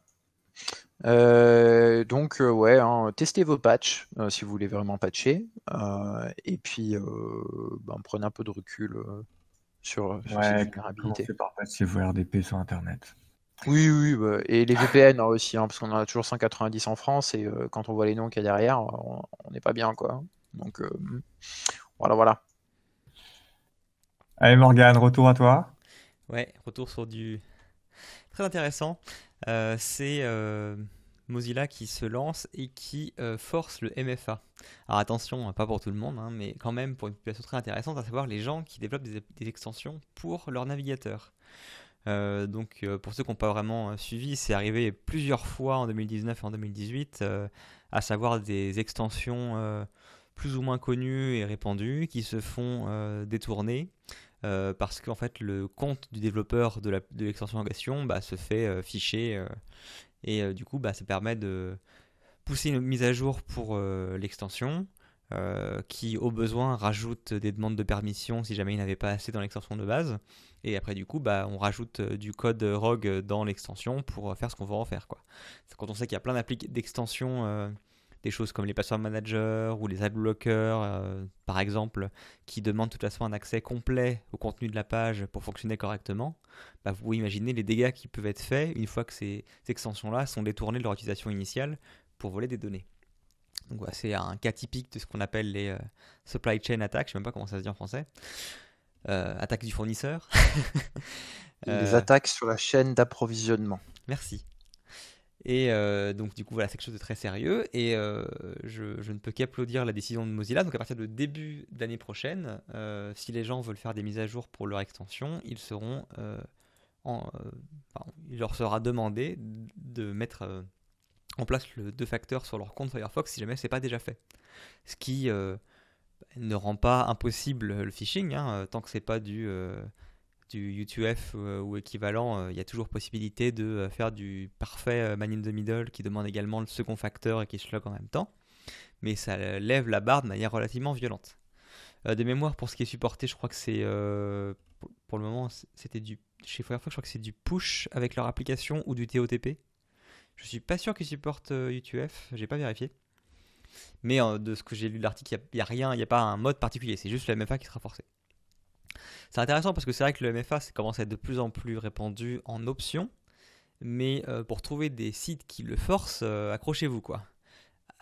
Euh, donc ouais, hein, testez vos patchs si vous voulez vraiment patcher, et puis ben, prenez un peu de recul sur, sur Ouais, cette vulnérabilité. commencez par patcher vos RDP sur Internet. Oui, oui, bah, et les VPN hein, aussi, hein, parce qu'on en a toujours 190 en France, et quand on voit les noms qu'il y a derrière, on n'est pas bien, quoi. Donc voilà, voilà. Allez Morgane, retour à toi. Ouais, retour sur du très intéressant. Euh, c'est euh, Mozilla qui se lance et qui euh, force le MFA. Alors attention, pas pour tout le monde, hein, mais quand même pour une population très intéressante, à savoir les gens qui développent des, des extensions pour leur navigateur. donc pour ceux qui n'ont pas vraiment suivi, c'est arrivé plusieurs fois en 2019 et en 2018, à savoir des extensions plus ou moins connues et répandues qui se font détourner euh, parce qu'en fait le compte du développeur de l'extension en question bah, se fait euh, ficher euh, et du coup bah, ça permet de pousser une mise à jour pour l'extension qui au besoin rajoute des demandes de permission si jamais il n'avait pas assez dans l'extension de base et après du coup bah, on rajoute du code rogue dans l'extension pour faire ce qu'on veut en faire quoi. Quand on sait qu'il y a plein d'extensions des choses comme les password managers ou les adblockers, euh, par exemple, qui demandent de toute façon un accès complet au contenu de la page pour fonctionner correctement, bah, vous imaginez les dégâts qui peuvent être faits une fois que ces, extensions-là sont détournées de leur utilisation initiale pour voler des données. Donc c'est un cas typique de ce qu'on appelle les euh, supply chain attacks, je ne sais même pas comment ça se dit en français. Euh, attaques du fournisseur. les attaques sur la chaîne d'approvisionnement. Merci. Et euh, donc, du coup, voilà, c'est quelque chose de très sérieux. Et euh, je, ne peux qu'applaudir la décision de Mozilla. Donc, à partir de début d'année prochaine, euh, si les gens veulent faire des mises à jour pour leur extension, ils seront en, il leur sera demandé de mettre en place le deux facteurs sur leur compte Firefox si jamais c'est pas déjà fait. Ce qui ne rend pas impossible le phishing, hein, tant que c'est pas du du UTF euh, ou équivalent, euh, il y a toujours possibilité de euh, faire du parfait man in the middle qui demande également le second facteur et qui se log en même temps. Mais ça lève la barre de manière relativement violente. de mémoire, pour ce qui est supporté, je crois que c'est. pour le moment, c'était du. Chez Firefox, je crois que c'est du push avec leur application ou du TOTP. Je suis pas sûr qu'ils supportent UTF, j'ai pas vérifié. Mais de ce que j'ai lu de l'article, il n'y a, rien, il n'y a pas un mode particulier, c'est juste le MFA qui sera forcé. C'est intéressant parce que c'est vrai que le MFA commence à être de plus en plus répandu en option, mais euh, pour trouver des sites qui le forcent, euh, accrochez-vous quoi.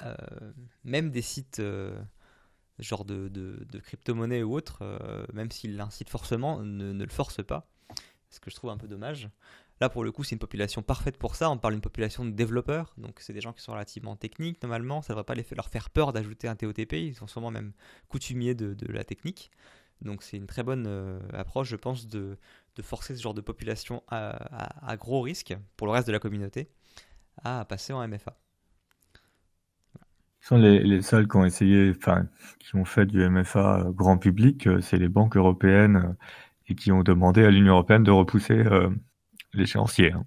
Euh, même des sites genre de, crypto-monnaie ou autre, même s'il incite forcément, ne, le force pas. Ce que je trouve un peu dommage. Là, pour le coup, c'est une population parfaite pour ça. On parle d'une population de développeurs, donc c'est des gens qui sont relativement techniques normalement. Ça ne devrait pas leur faire peur d'ajouter un TOTP. Ils sont sûrement même coutumiers de la technique. Donc c'est une très bonne euh, approche, je pense, de, forcer ce genre de population à, gros risque pour le reste de la communauté à passer en MFA. sont les, seuls qui ont essayé, enfin, qui ont fait du MFA euh, grand public, euh, c'est les banques européennes et qui ont demandé à l'Union européenne de repousser l'échéancier. Hein.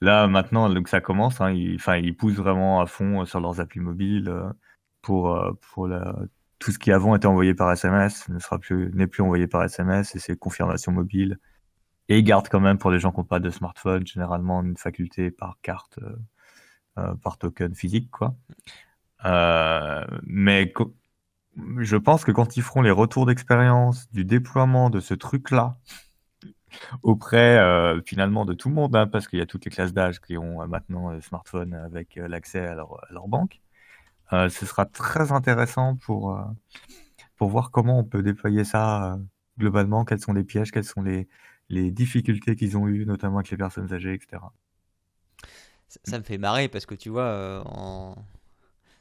là, maintenant, donc ça commence, hein, ils, ils poussent vraiment à fond sur leurs applis mobiles pour, pour la, tout ce qui avant était envoyé par SMS ne sera plus n'est plus envoyé par SMS et c'est confirmation mobile. Et ils gardent quand même pour les gens qui n'ont pas de smartphone généralement une faculté par carte, euh, euh, par token physique quoi. Euh, mais je pense que quand ils feront les retours d'expérience du déploiement de ce truc-là auprès finalement de tout le monde, hein, parce qu'il y a toutes les classes d'âge qui ont maintenant un smartphone avec l'accès à leur banque, euh, ce sera très intéressant pour, euh, pour voir comment on peut déployer ça euh, globalement, quels sont les pièges, quelles sont les, les difficultés qu'ils ont eues, notamment avec les personnes âgées, etc. Ça, me fait marrer parce que tu vois, en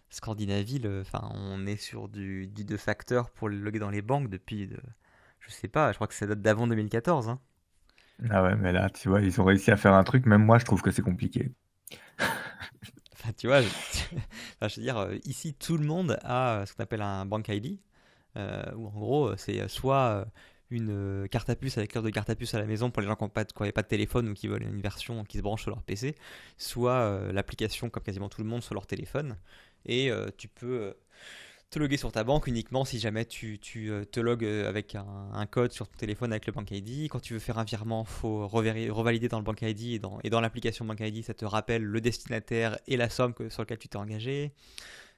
Scandinavie, enfin, on est sur du, du deux facteurs pour le loguer dans les banques depuis, de, je sais pas, je crois que ça date d'avant 2014. Hein. Ah ouais, mais là, tu vois, ils ont réussi à faire un truc, même moi, je trouve que c'est compliqué. Tu vois, je, veux dire, euh, ici, tout le monde a euh, ce qu'on appelle un bank ID, euh, où en gros, c'est soit une carte à puce avec cœur de carte à puce à la maison pour les gens qui n'ont pas, de, pas de téléphone ou qui veulent une version qui se branche sur leur PC, soit l'application, comme quasiment tout le monde, sur leur téléphone. Et tu peux te loguer sur ta banque uniquement si jamais tu, tu euh, te logs euh, avec un, code sur ton téléphone avec le Bank ID. Quand tu veux faire un virement, faut revalider dans le Bank ID et dans, et dans l'application Bank ID, ça te rappelle le destinataire et la somme que, sur laquelle tu t'es engagé.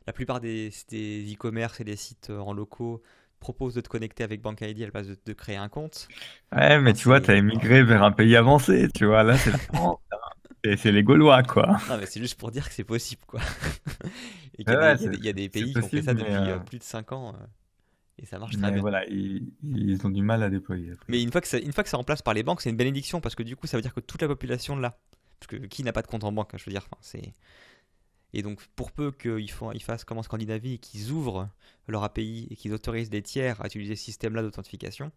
La plupart des e-commerce et des sites en locaux proposent de te connecter avec Bank ID à la place de, de créer un compte. Ouais, mais tu vois, tu as émigré vers un pays avancé, tu vois, là c'est c'est les Gaulois, quoi. Non, mais c'est juste pour dire que c'est possible, quoi. Et qu'il y, a des pays qui ont fait ça depuis euh, plus de 5 ans. Euh, et ça marche très bien. voilà, ils, ont du mal à déployer. Mais une fois, que ça, une fois que ça remplace par les banques, c'est une bénédiction parce que du coup, ça veut dire que toute la population l'a. Parce que qui n'a pas de compte en banque, hein, je veux dire. c'est... Et donc, pour peu qu'ils ils fassent comme en Scandinavie et qu'ils ouvrent leur API et qu'ils autorisent des tiers à utiliser ce système-là d'authentification.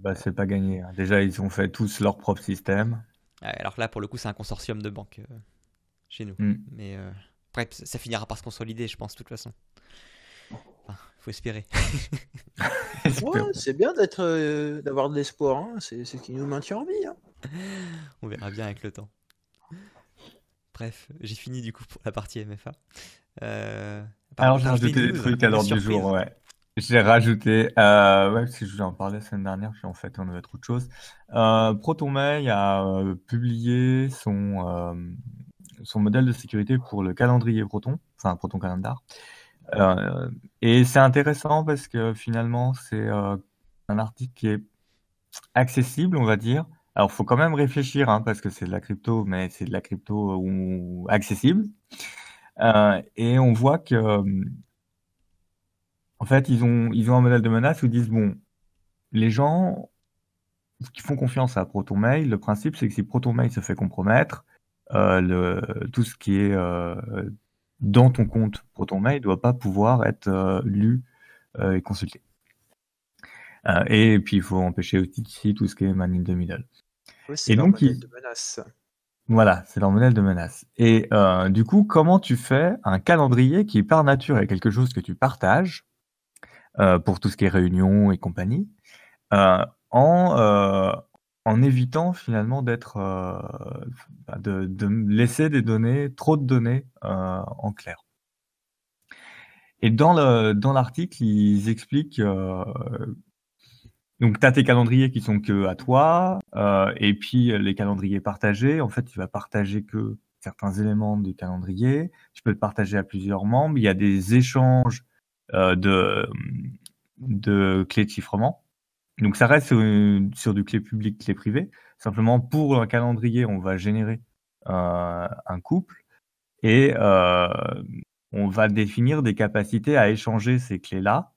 bah, c'est pas gagné. Hein. Déjà, ils ont fait tous leur propre système. Alors là, pour le coup, c'est un consortium de banques euh, chez nous. Mm. Mais euh, après, ça finira par se consolider, je pense, de toute façon. Enfin, faut espérer. c'est bien d'être, euh, d'avoir de l'espoir. Hein. C'est ce qui nous maintient en vie. Hein. On verra bien avec le temps. Bref, j'ai fini du coup pour la partie MFA. Alors j'ai rajouté des trucs à l'ordre du jour, ouais. J'ai rajouté, euh, ouais, parce que je voulais en parler la semaine dernière, puis en fait, on avait trop de choses. Euh, ProtonMail a euh, publié son, euh, son modèle de sécurité pour le calendrier Proton, enfin Proton Calendar. Euh, et c'est intéressant parce que finalement, c'est un article qui est accessible, on va dire. Alors, faut quand même réfléchir, hein, parce que c'est de la crypto, mais c'est de la crypto ou, accessible. et on voit que en fait, ils ont, ils ont un modèle de menace où ils disent, bon, les gens qui font confiance à ProtonMail, le principe, c'est que si ProtonMail se fait compromettre, euh, le, tout ce qui est euh, dans ton compte ProtonMail ne doit pas pouvoir être euh, lu et consulté. et puis, il faut empêcher aussi tout ce qui est man in the middle. et donc, modèle de menace. Voilà, c'est leur modèle de menace. Et du coup, comment tu fais un calendrier qui, par nature, est quelque chose que tu partages euh, pour tout ce qui est réunion et compagnie, euh, en, euh, en évitant finalement d'être, bah, de, laisser des données, trop de données en clair. Et dans le dans l'article, ils expliquent donc, tu as tes calendriers qui sont que à toi, euh, et puis les calendriers partagés. En fait, tu vas partager que certains éléments du calendrier. Tu peux le partager à plusieurs membres. Il y a des échanges euh, de, de clés de chiffrement. Donc ça reste sur, du clé public, clé privée. Simplement pour un calendrier, on va générer euh, un couple et euh, on va définir des capacités à échanger ces clés-là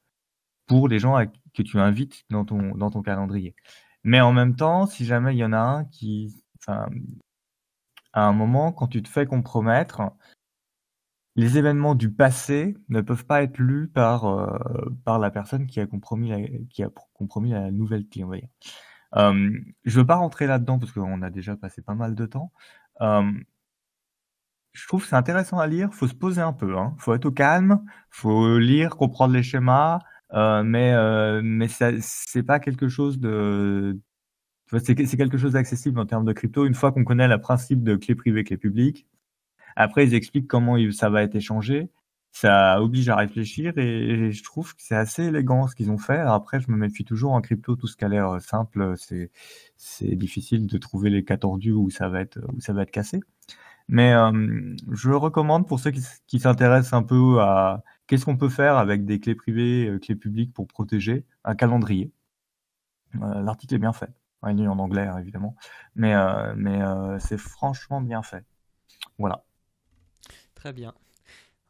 pour les gens que tu invites dans ton, dans ton calendrier. Mais en même temps, si jamais il y en a un qui, à un moment, quand tu te fais compromettre, les événements du passé ne peuvent pas être lus par, euh, par la personne qui a compromis la, qui a compromis la nouvelle clé, on va je veux pas rentrer là-dedans parce qu'on a déjà passé pas mal de temps. je trouve que c'est intéressant à lire. Faut se poser un peu. Hein. Faut être au calme. Faut lire, comprendre les schémas. Euh, mais euh, mais c'est pas quelque chose de c'est quelque chose d'accessible en termes de crypto. Une fois qu'on connaît le principe de clé privée, clé publique, après, ils expliquent comment ça va être échangé. Ça oblige à réfléchir et je trouve que c'est assez élégant ce qu'ils ont fait. Après, je me méfie toujours en crypto, tout ce qui a l'air euh, simple, c'est difficile de trouver les cas tordus où ça va être où ça va être cassé. Mais euh, je recommande pour ceux qui, s'intéressent un peu à qu'est-ce qu'on peut faire avec des clés privées, euh, clés publiques pour protéger un calendrier. L'article est bien fait. Il est en anglais hein, évidemment, mais mais c'est franchement bien fait. Voilà. Très bien.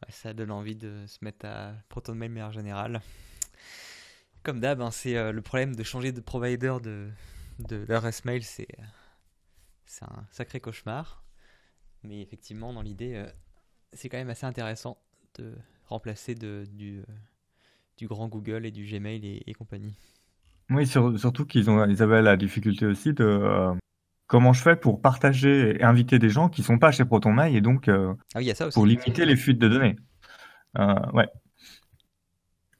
ça donne envie de se mettre à ProtonMail meilleur général. Comme d'hab, hein, c'est euh, le problème de changer de provider de, de Mail, c'est c'est un sacré cauchemar. Mais effectivement, dans l'idée, euh, c'est quand même assez intéressant de remplacer du, euh, du grand Google et du Gmail et, compagnie. Oui, surtout qu'ils ils avaient la difficulté aussi de, comment je fais pour partager et inviter des gens qui sont pas chez ProtonMail et donc euh, ah ça pour limiter les fuites de données. Euh, ouais.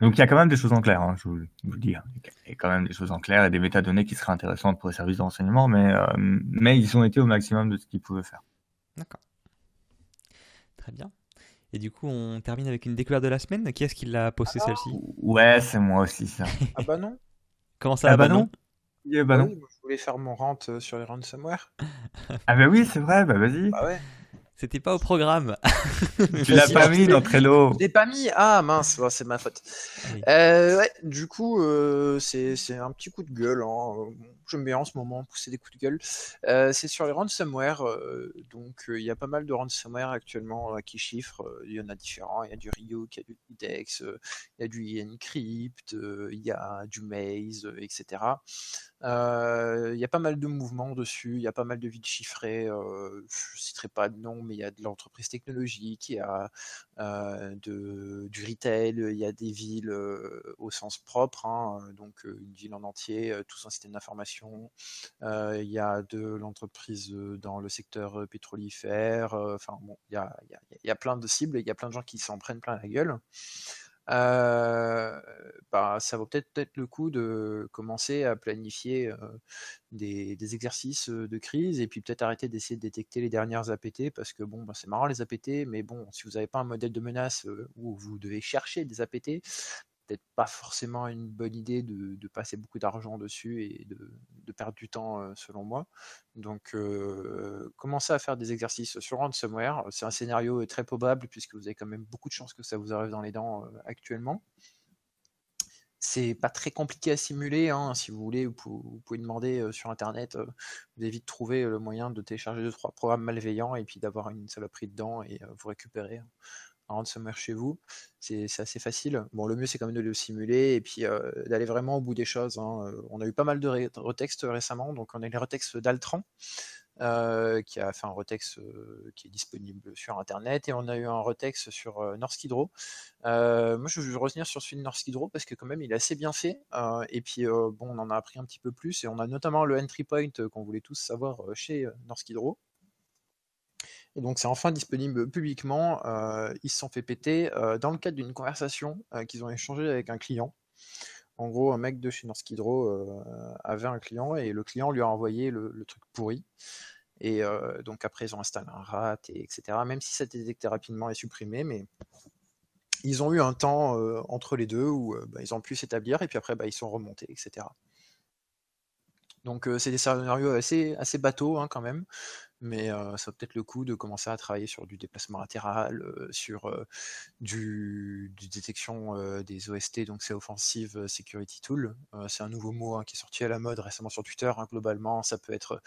Donc il y a quand même des choses en clair, hein, je, vous, le dis. Hein. Il y a quand même des choses en clair et des métadonnées qui seraient intéressantes pour les services d'enseignement, mais, euh, mais ils ont été au maximum de ce qu'ils pouvaient faire. D'accord. Très bien. Et du coup, on termine avec une découverte de la semaine. Qui est-ce qui l'a posté Ah. celle-ci? Ouais, c'est moi aussi ça. Ah bah non. Comment ça Ah ah bah bah non. Bah Ah non. oui, moi, je voulais faire mon rant euh, sur les ransomware. Ah bah oui, c'est vrai, bah vas-y. Bah ouais. C'était pas au programme. Tu l'as pas mis dans Trello. Je l'ai pas mis. Ah mince, c'est ma faute. Oui. Euh, ouais, du coup, euh, c'est c'est un petit coup de gueule. Hein. Euh, J'aime bien en ce moment pousser des coups de gueule. Euh, c'est sur les ransomware. euh, donc, euh, il y a pas mal de ransomware actuellement euh, qui chiffrent. Euh, Il y en a différents. Il y a du Ryuk, il y a du Idex, euh, il y a du Encrypt, euh, il y a du Maze, euh, etc. Euh, Il y a pas mal de mouvements dessus, il y a pas mal de villes chiffrées. euh, je citerai pas de nom, mais il y a de l'entreprise technologique, il y a euh, du retail, il y a des villes euh, au sens propre, hein, euh, donc euh, une ville en entier, euh, tout un système d'information. Euh, il y a de l'entreprise euh, dans le secteur euh, pétrolifère. Enfin bon, il y a, y a- plein de cibles, il y a plein de gens qui s'en prennent plein la gueule. Bah, ça vaut peut-être peut-être le coup de commencer à planifier des, des exercices de crise et puis peut-être arrêter d'essayer de détecter les dernières APT parce que bon, bah, c'est marrant les APT, mais bon, si vous n'avez pas un modèle de menace où vous devez chercher des APT, pas forcément une bonne idée de, passer beaucoup d'argent dessus et de, perdre du temps selon moi. Donc, commencez à faire des exercices sur ransomware. C'est un scénario très probable puisque vous avez quand même beaucoup de chances que ça vous arrive dans les dents actuellement. C'est pas très compliqué à simuler. hein. Si vous voulez, vous pouvez, demander sur Internet. vous allez vite trouver euh, le moyen de télécharger deux trois programmes malveillants et puis d'avoir une saloperie dedans et vous récupérer un ransomware chez vous. C'est assez facile. Bon, le mieux c'est quand même de le simuler et puis euh, d'aller vraiment au bout des choses. hein. Euh, On a eu pas mal de retextes récemment. Donc on a eu les retextes d'Altran. euh, qui a fait un retex qui est disponible sur internet et on a eu un retex sur euh, Norsk Hydro moi, je veux revenir sur celui de Norsk Hydro parce que quand même, il est assez bien fait. et puis, bon, on en a appris un petit peu plus et on a notamment le entry point qu'on voulait tous savoir chez Norsk Hydro. Et donc, c'est enfin disponible publiquement. euh, ils se sont fait péter euh, dans le cadre d'une conversation euh, qu'ils ont échangée avec un client. En gros, un mec de chez Norsk Hydro avait un client et le client lui a envoyé le, truc pourri. Et donc, après, ils ont installé un rat, et etc. Même si ça était détecté rapidement et supprimé, mais ils ont eu un temps entre les deux où bah, ils ont pu s'établir et puis après bah, ils sont remontés, etc. Donc c'est des scénarios assez, assez bateaux hein, quand même, mais ça vaut peut-être le coup de commencer à travailler sur du déplacement latéral, sur du, détection des OST, donc c'est Offensive Security Tool. C'est un nouveau mot hein, qui est sorti à la mode récemment sur Twitter. hein. Globalement, ça peut être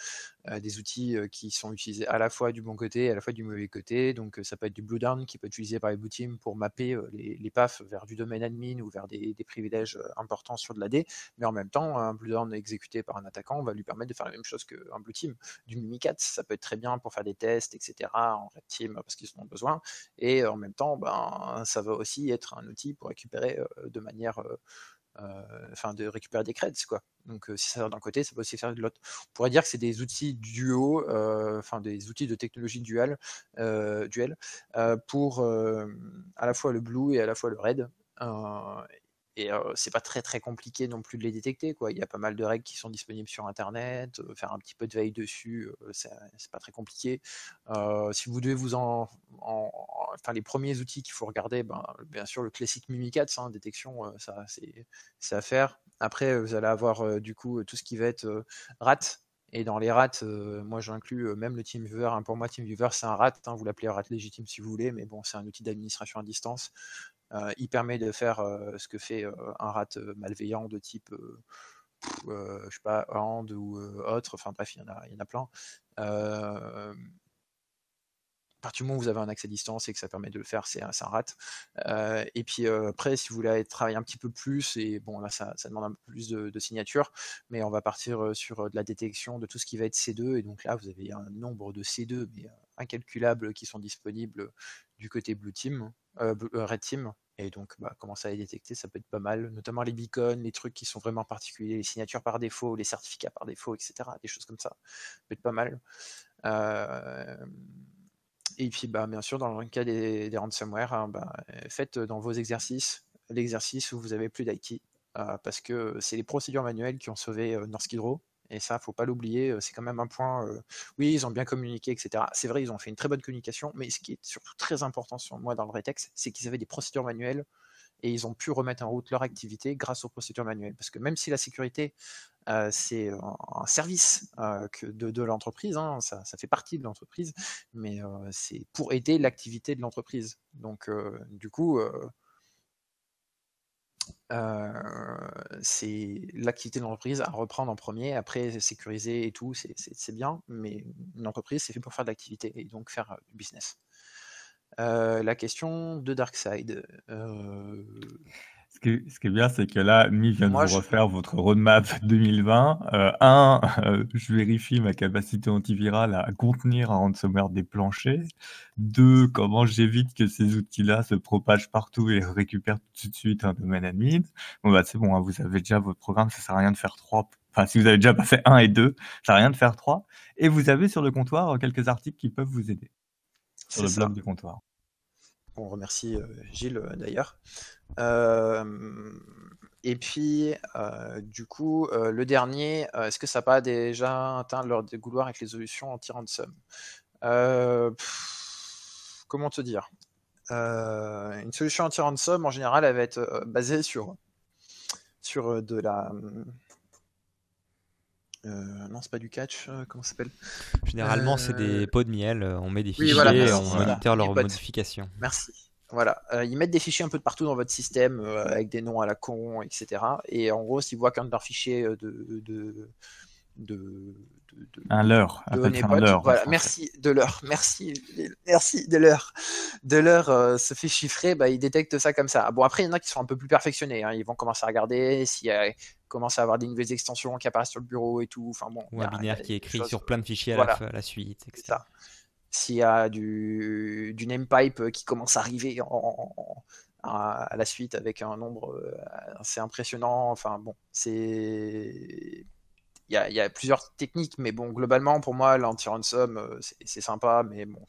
des outils qui sont utilisés à la fois du bon côté et à la fois du mauvais côté. Donc ça peut être du Blue Down qui peut être utilisé par les Blue Team pour mapper les, PAF vers du domaine admin ou vers des, privilèges importants sur de l'AD. Mais en même temps, un Blue Down exécuté par un attaquant va lui permettre de faire la même chose qu'un Blue Team. Du Mimikat, ça peut être très bien pour faire des tests, etc. en Red Team parce qu'ils en ont besoin. Et en même temps, ben, ça va aussi être un outil pour récupérer euh, de manière... euh, euh, enfin de récupérer des creds quoi. Donc si ça sert d'un côté, ça peut aussi faire de l'autre. On pourrait dire que c'est des outils duo, enfin des outils de technologie dual, duel, pour à la fois le blue et à la fois le red. Et euh, c'est pas très très compliqué non plus de les détecter quoi. Il y a pas mal de règles qui sont disponibles sur internet, faire un petit peu de veille dessus, euh, c'est pas très compliqué. Si vous devez vous en, en- en- enfin les premiers outils qu'il faut regarder, ben, bien sûr le classique Mimikatz, hein, détection, ça c'est à faire. Après, vous allez avoir du coup tout ce qui va être rat. Et dans les rats, moi j'inclus même le TeamViewer. hein. Pour moi, TeamViewer c'est un rat. hein, vous l'appelez rat légitime si vous voulez, mais bon, c'est un outil d'administration à distance. Euh, il permet de faire euh, ce que fait euh, un rat malveillant de type, je sais pas, Hand ou autre. Enfin bref, il y en a, il y en a plein. À partir du moment où vous avez un accès à distance et que ça permet de le faire, c'est un, rat. Et puis après, si vous voulez travailler un petit peu plus, et bon là ça, demande un peu plus de, de signatures, mais on va partir sur de la détection de tout ce qui va être C2, et donc là vous avez un nombre de C2 mais, euh, incalculables qui sont disponibles du côté Blue Team, euh, euh, Red Team, et donc bah, commencer à les détecter, ça peut être pas mal, notamment les beacons, les trucs qui sont vraiment particuliers, les signatures par défaut, les certificats par défaut, etc. Des choses comme ça, peut être pas mal. Euh, et puis, bah, bien sûr, dans le cas des, ransomware, hein, bah, faites dans vos exercices l'exercice où vous avez plus d'IT, parce que c'est les procédures manuelles qui ont sauvé Norsk Hydro, Et ça, faut pas l'oublier, c'est quand même un point. oui, ils ont bien communiqué, etc. C'est vrai, ils ont fait une très bonne communication, mais ce qui est surtout très important sur moi dans le vrai texte, c'est qu'ils avaient des procédures manuelles et ils ont pu remettre en route leur activité grâce aux procédures manuelles. Parce que même si la sécurité, c'est un service de, l'entreprise, hein, ça, fait partie de l'entreprise, mais c'est pour aider l'activité de l'entreprise. Donc, du coup, c'est l'activité de l'entreprise à reprendre en premier, après sécuriser et tout, c'est bien, mais une entreprise, c'est fait pour faire de l'activité et donc faire du business. Euh, la question de Darkseid. Euh... Ce qui, ce qui, est bien, c'est que là, Mi vient de vous refaire votre roadmap 2020. Euh, un, euh, je vérifie ma capacité antivirale à contenir un ransomware des planchers. Deux, comment j'évite que ces outils-là se propagent partout et récupèrent tout de suite un domaine admin. Bon, bah, c'est bon, hein, vous avez déjà votre programme, ça sert à rien de faire trois. Enfin, si vous avez déjà pas fait un et deux, ça sert à rien de faire trois. Et vous avez sur le comptoir quelques articles qui peuvent vous aider sur le blog du comptoir. On remercie euh, Gilles euh, d'ailleurs. Et puis, du coup, le dernier, est-ce que ça n'a pas déjà atteint leur dégoulard avec les solutions anti-ransom Comment te dire? Une solution anti-ransom, en général, elle va être basée sur, sur de la euh, non, c'est pas du catch, comment ça s'appelle? Généralement, c'est des pots de miel, on met des fichiers, on moniteur leurs modifications. Merci. Voilà, ils mettent des fichiers un peu de partout dans votre système avec des noms à la con, etc. Et en gros, s'ils voient qu'un de leurs fichiers de, de, de, un leurre. Voilà, merci de l'heure, merci, merci de l'heure, de l'heure se fait chiffrer, bah, ils détectent ça comme ça. Bon après il y en a qui sont un peu plus perfectionnés, hein. ils vont commencer à regarder s'il y a commence à avoir des nouvelles extensions qui apparaissent sur le bureau et tout. Enfin bon. Ou un binaire qui est écrit sur plein de fichiers à, la, suite, etc. S'il y a du, du namepipe qui commence à arriver à, la suite avec un nombre euh, assez impressionnant, enfin bon, c'est il y, a, plusieurs techniques, mais bon, globalement, pour moi, l'anti-ransom, euh, c'est sympa, mais bon,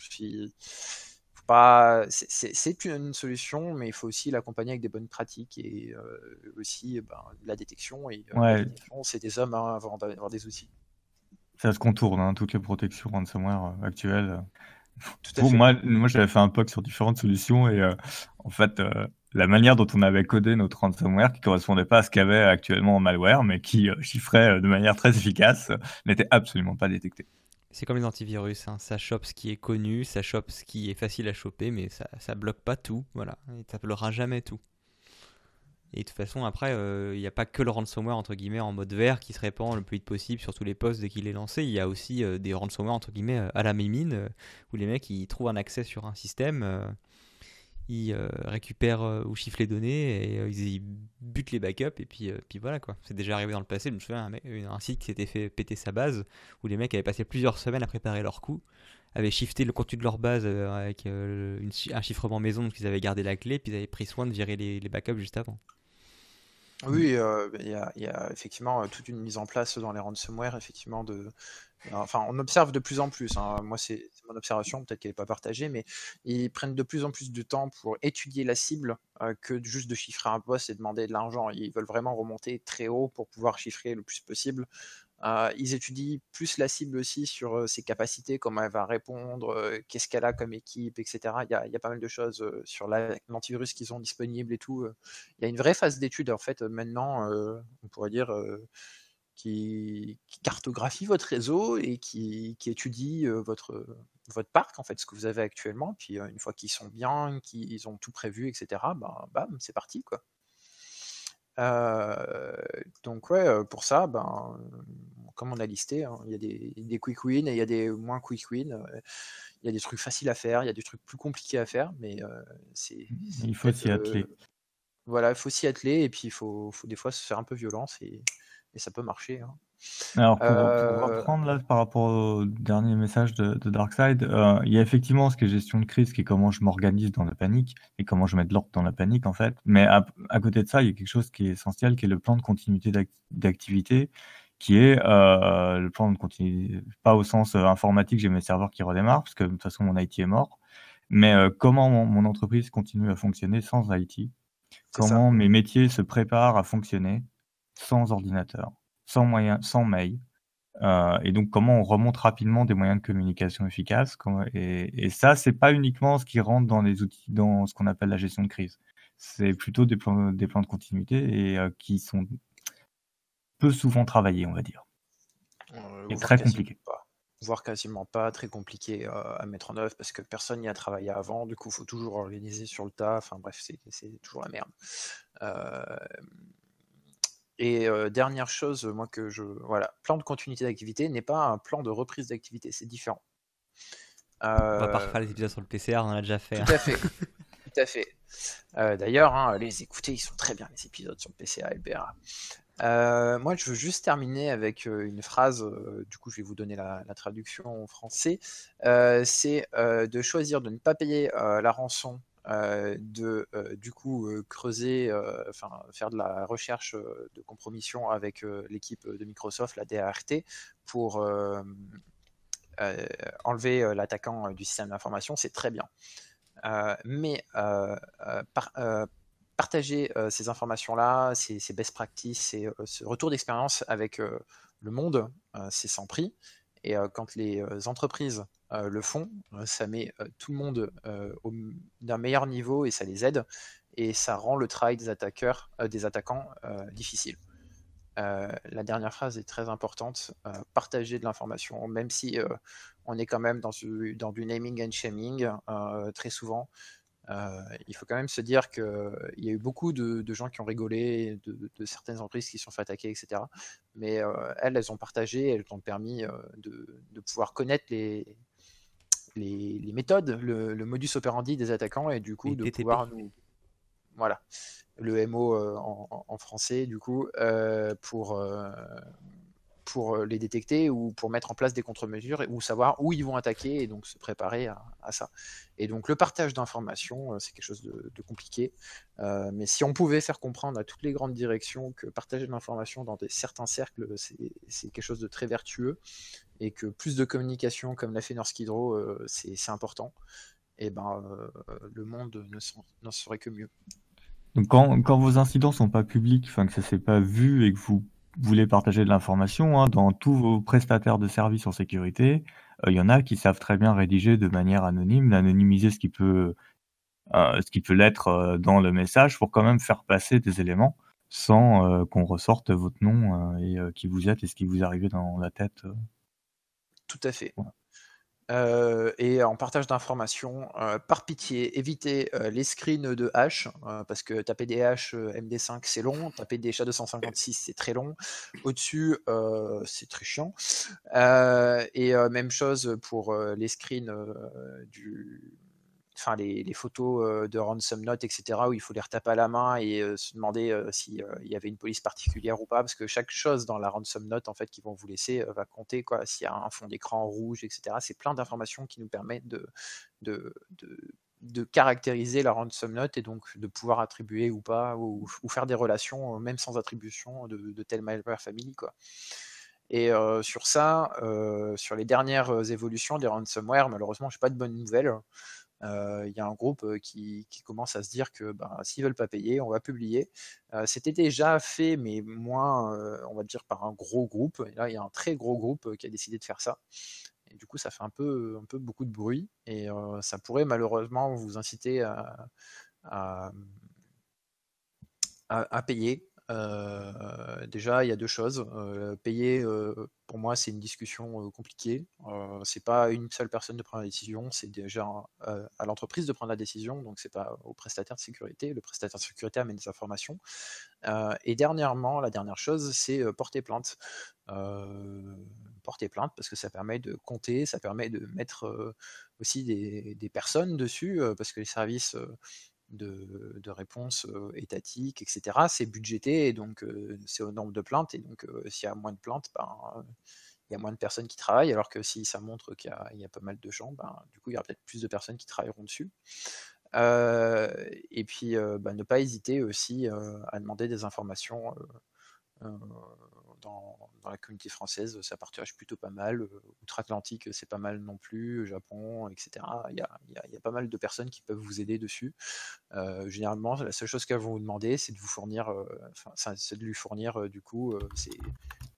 pas, c'est une solution, mais il faut aussi l'accompagner avec des bonnes pratiques et euh, aussi ben, la détection. Et euh, c'est des hommes hein, avant d'avoir des outils. Ça se contourne, hein, toutes les protections ransomware euh, actuelles. moi, moi j'avais fait un POC sur différentes solutions et en fait, la manière dont on avait codé notre ransomware qui correspondait pas à ce qu'il y avait actuellement en malware, mais qui chiffrait de manière très efficace, n'était absolument pas détecté. C'est comme les antivirus, hein. ça chope ce qui est connu, ça chope ce qui est facile à choper, mais ça, ça bloque pas tout, voilà, et ça bloquera jamais tout. Et de toute façon, après, il euh, n'y a pas que le ransomware entre guillemets en mode vert qui se répand le plus vite possible sur tous les postes dès qu'il est lancé. Il y a aussi euh, des ransomware entre guillemets euh, à la mémine où les mecs ils trouvent un accès sur un système ils récupèrent ou chiffrent les données et ils, butent les backups et puis, puis voilà quoi. C'est déjà arrivé dans le passé, je me souviens un, un site qui s'était fait péter sa base où les mecs avaient passé plusieurs semaines à préparer leur coup, avaient shifté le contenu de leur base avec un chiffrement maison donc ils avaient gardé la clé puis ils avaient pris soin de virer les backups juste avant. Oui, il y, a, effectivement toute une mise en place dans les ransomware effectivement de, Enfin, on observe de plus en plus. Hein. Moi, c'est mon observation, peut-être qu'elle n'est pas partagée, mais ils prennent de plus en plus de temps pour étudier la cible euh, que juste de chiffrer un poste et demander de l'argent. Ils veulent vraiment remonter très haut pour pouvoir chiffrer le plus possible. Euh, ils étudient plus la cible aussi sur ses capacités, comment elle va répondre, qu'est-ce qu'elle a comme équipe, etc. Il y, a, pas mal de choses sur l'antivirus qu'ils ont disponible et tout. Il y a une vraie phase d'étude en fait maintenant, on pourrait dire qui, cartographie votre réseau et qui, étudie votre, votre parc, en fait, ce que vous avez actuellement. Puis une fois qu'ils sont bien, qu'ils ont tout prévu, etc., ben, bam, c'est parti, quoi. Donc ouais, pour ça, ben, comme on a listé, hein, il y a des, quick wins et il y a des moins quick wins. Il y a des trucs faciles à faire, il y a des trucs plus compliqués à faire, mais c'est. Il faut s'y atteler. voilà, il faut s'y atteler et puis il faut, faut, des fois se faire un peu violence et, et ça peut marcher. Hein. Alors, pour, euh, reprendre là par rapport au dernier message de, Darkseid, euh, il y a effectivement ce qui est gestion de crise, qui est comment je m'organise dans la panique et comment je mets de l'ordre dans la panique en fait. Mais à, côté de ça, il y a quelque chose qui est essentiel, qui est le plan de continuité d'activité, qui est euh, le plan de continuité, pas au sens informatique, j'ai mes serveurs qui redémarrent, parce que de toute façon mon IT est mort, mais comment mon, entreprise continue à fonctionner sans IT, comment mes métiers se préparent à fonctionner sans ordinateur, sans moyen, sans mail, Euh, et donc, comment on remonte rapidement des moyens de communication efficaces. et, et, ça, c'est pas uniquement ce qui rentre dans les outils, dans ce qu'on appelle la gestion de crise. C'est plutôt des plans, des plans de continuité et euh, qui sont peu souvent travaillés, on va dire. Euh, et très compliqué. voire quasiment pas, très compliqué à mettre en œuvre parce que personne n'y a travaillé avant. Du coup, il faut toujours organiser sur le tas. Enfin bref, c'est toujours la merde. Et dernière chose, moi que je. Voilà, plan de continuité d'activité n'est pas un plan de reprise d'activité, c'est différent. On va pas refaire les épisodes sur le PCR, on en a déjà fait. Tout à fait. tout à fait. D'ailleurs, hein, les écouter, ils sont très bien les épisodes sur le PCA et le BRA. moi, je veux juste terminer avec une phrase, du coup, je vais vous donner la, la traduction en français. c'est de choisir de ne pas payer la rançon euh, de euh, du coup euh, creuser, enfin faire de la recherche de compromission avec l'équipe de Microsoft, la DART, pour enlever l'attaquant du système d'information, c'est très bien. mais partager ces informations-là, ces, best practices, et ce retour d'expérience avec le monde, c'est sans prix. Et quand les entreprises euh, le font, euh, ça met euh, tout le monde d'un meilleur niveau et ça les aide et ça rend le travail des des attaquants difficile. la dernière phrase est très importante. partager de l'information, même si on est quand même dans du naming and shaming très souvent. Euh, il faut quand même se dire qu'il y a eu beaucoup de, gens qui ont rigolé, de, certaines entreprises qui se sont fait attaquer, etc. Mais euh, elles, elles ont partagé, elles ont permis euh, de, pouvoir connaître les, les, méthodes, le, modus operandi des attaquants et du coup de pouvoir nous. Voilà, le MO en, en, français, du coup, pour pour euh, les détecter ou pour mettre en place des contre-mesures ou savoir où ils vont attaquer et donc se préparer à, ça. Et donc le partage d'informations, euh, c'est quelque chose de, compliqué. Euh, mais si on pouvait faire comprendre à toutes les grandes directions que partager de l'information dans des, certains cercles, c'est quelque chose de très vertueux et que plus de communication, comme l'a fait Norsk Hydro, c'est important, et ben le monde n'en serait que mieux. Donc quand, quand, vos incidents sont pas publics, que ça s'est pas vu et que vous voulez partager de l'information, hein, dans tous vos prestataires de services en sécurité, euh, il y en a qui savent très bien rédiger de manière anonyme, d'anonymiser ce qui peut, euh, peut l'être euh, dans le message pour quand même faire passer des éléments sans qu'on ressorte votre nom et qui vous êtes et ce qui vous arrive dans la tête. Tout à fait. Euh, et en partage d'informations, euh, par pitié, évitez euh, les screens de hash, parce que taper des hash MD5 c'est long, taper des SHA-256 c'est très long, au-dessus c'est très chiant. et même chose pour les screens du, enfin les, photos euh, de ransom note, etc., où il faut les retaper à la main et euh, se demander euh, s'il y avait une police particulière ou pas, parce que chaque chose dans la ransom note en fait qu'ils vont vous laisser va compter. S'il y a un fond d'écran rouge, etc. C'est plein d'informations qui nous permettent de, caractériser la ransom note et donc de pouvoir attribuer ou pas ou, faire des relations même sans attribution de, de tel malware family. Et sur ça, sur les dernières évolutions des ransomware, malheureusement, je n'ai pas de bonnes nouvelles. Euh, il y a un groupe euh, qui, commence à se dire que ben, s'ils veulent pas payer, on va publier. Euh, c'était déjà fait, mais moins, on va dire, par un gros groupe. Et là, il y a un très gros groupe qui a décidé de faire ça. Et du coup, ça fait un peu, un peu beaucoup de bruit. Et ça pourrait malheureusement vous inciter à, à payer euh, déjà, il y a deux choses. Euh, payer, euh, pour moi, c'est une discussion compliquée. c'est pas une seule personne de prendre la décision, c'est déjà à l'entreprise de prendre la décision, donc c'est pas au prestataire de sécurité. Le prestataire de sécurité amène des informations. et dernièrement, la dernière chose, c'est porter plainte. porter plainte parce que ça permet de compter, ça permet de mettre aussi des, des, personnes dessus, parce que les services de, réponses étatiques, etc. C'est budgété, et donc c'est au nombre de plaintes, et donc s'il y a moins de plaintes, ben, il y a moins de personnes qui travaillent, alors que si ça montre qu'il y, a pas mal de gens, ben, du coup il y aura peut-être plus de personnes qui travailleront dessus. et puis ben, ne pas hésiter aussi à demander des informations dans, dans la communauté française, ça partage plutôt pas mal. Euh, Outre-Atlantique, c'est pas mal non plus. Japon, etc. Il y a, il y a- il y a pas mal de personnes qui peuvent vous aider dessus. Euh, généralement, la seule chose qu'elles vont vous demander, c'est de vous fournir, euh, enfin, c'est de lui fournir euh, du coup, euh,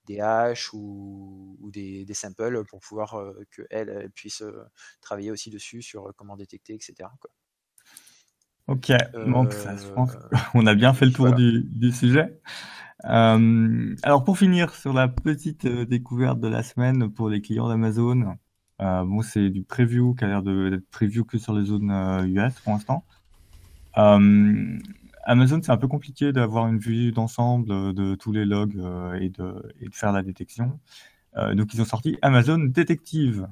des hashes ou, ou des, des samples pour pouvoir euh, que elle, puisse euh, travailler aussi dessus sur euh, comment détecter, etc. quoi. Ok, donc ça, je pense Euh, qu'on a bien fait le tour voilà. du, du sujet. Euh, alors pour finir sur la petite euh, découverte de la semaine pour les clients d'Amazon, euh, bon c'est du preview qui a l'air d'être preview que sur les zones US pour l'instant. Amazon c'est un peu compliqué d'avoir une vue d'ensemble de tous les logs et, de, faire la détection. Donc ils ont sorti Amazon Detective,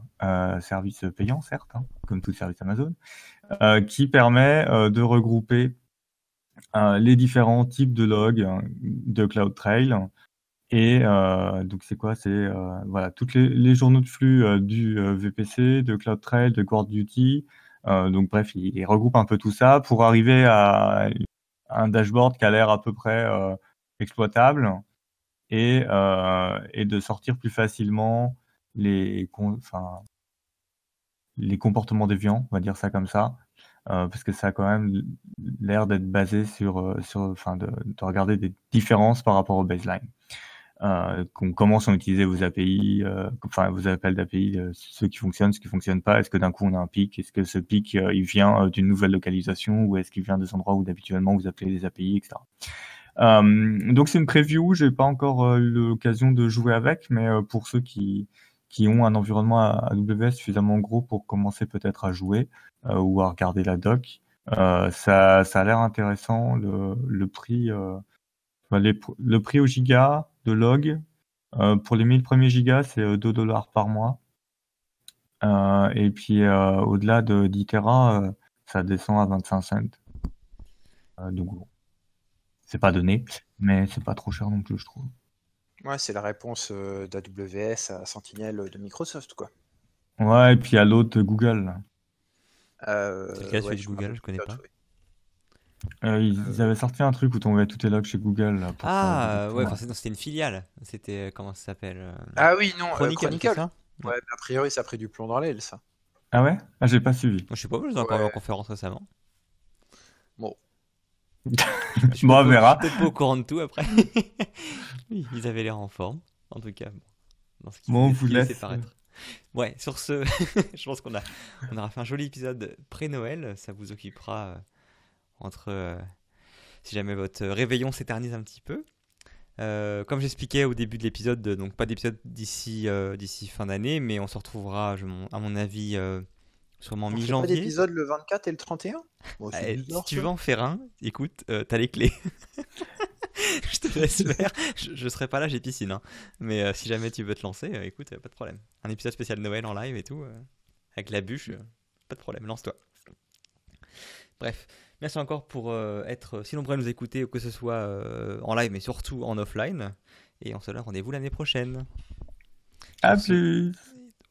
service payant certes, hein, comme tout service Amazon, qui permet de regrouper euh, les différents types de logs hein, de CloudTrail. Et euh, donc c'est quoi? C'est euh, voilà toutes les, journaux de flux du VPC, de CloudTrail, de GuardDuty. Euh, donc bref, il, il regroupe un peu tout ça pour arriver à un dashboard qui a l'air à peu près exploitable et, de sortir plus facilement les, les comportements déviants, on va dire ça comme ça, euh, parce que ça a quand même l'air d'être basé sur, euh, enfin, de, de regarder des différences par rapport au baseline. Euh, commence à utiliser vos API, enfin vos appels d'API, ceux qui fonctionnent, ceux qui fonctionnent pas. Est-ce que d'un coup on a un pic? Est-ce que ce pic il vient d'une nouvelle localisation ou est-ce qu'il vient des endroits où d'habituellement vous appelez des API, etc. Donc c'est une preview. J'ai pas encore l'occasion de jouer avec, mais pour ceux qui qui ont un environnement AWS suffisamment gros pour commencer peut-être à jouer euh, ou à regarder la doc, euh, ça, ça a l'air intéressant. Le, prix, euh, le prix au giga de log euh, pour les 1000 premiers gigas, c'est euh, 2 dollars par mois. Et puis au-delà de 10 Tera, ça descend à 25 cents. Donc c'est pas donné, mais c'est pas trop cher non plus, je trouve. Ouais, c'est la réponse euh, d'AWS à Sentinel de Microsoft, quoi. Ouais, et puis à l'autre Google. là. Euh, C'est lequel, celui ouais, de Google Je connais pas. ouais. Euh, ils, ils avaient sorti un truc où tu envoyais toutes les logs chez Google. là, pour Ah, ouais, enfin, c'était une filiale. C'était, euh, comment ça s'appelle euh, Ah oui, non, euh, Chronicle, Chronicle. ça? Ouais, mais a priori, ça a pris du plomb dans l'aile, ça. Ah ouais? Ah, j'ai pas suivi. Moi, je sais pas, je les ai encore eu en Ouais. conférence récemment. Bon. Bon, on verra. Je suis peut-être pas au courant de tout après. Ils avaient l'air en forme, en tout cas. Bon, dans ce Bon, on vous laisse. paraître. Ouais, sur ce, je pense qu'on a, on aura fait un joli épisode pré-Noël. Ça vous occupera euh, entre, euh, si jamais votre réveillon s'éternise un petit peu. Euh, comme j'expliquais au début de l'épisode, donc pas d'épisode d'ici euh, d'ici fin d'année, mais on se retrouvera, je- à mon avis, euh, sûrement mi-janvier. d'épisode le 24 et le 31 Bon, c'est Eh, bizarre, si tu veux en faire un, écoute, euh, t'as les clés. je te laisse faire. Je, je serai pas là, j'ai piscine. hein. Mais euh, si jamais tu veux te lancer, euh, écoute, euh, pas de problème. Un épisode spécial Noël en live et tout, euh, avec la bûche, euh, pas de problème, lance-toi. Bref, merci encore pour euh, être si nombreux à nous écouter, que ce soit euh, en live, mais surtout en offline. Et on se donne rendez-vous l'année prochaine. À plus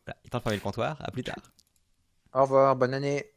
Voilà, il de fermer le comptoir. À plus tard. Au revoir, bonne année.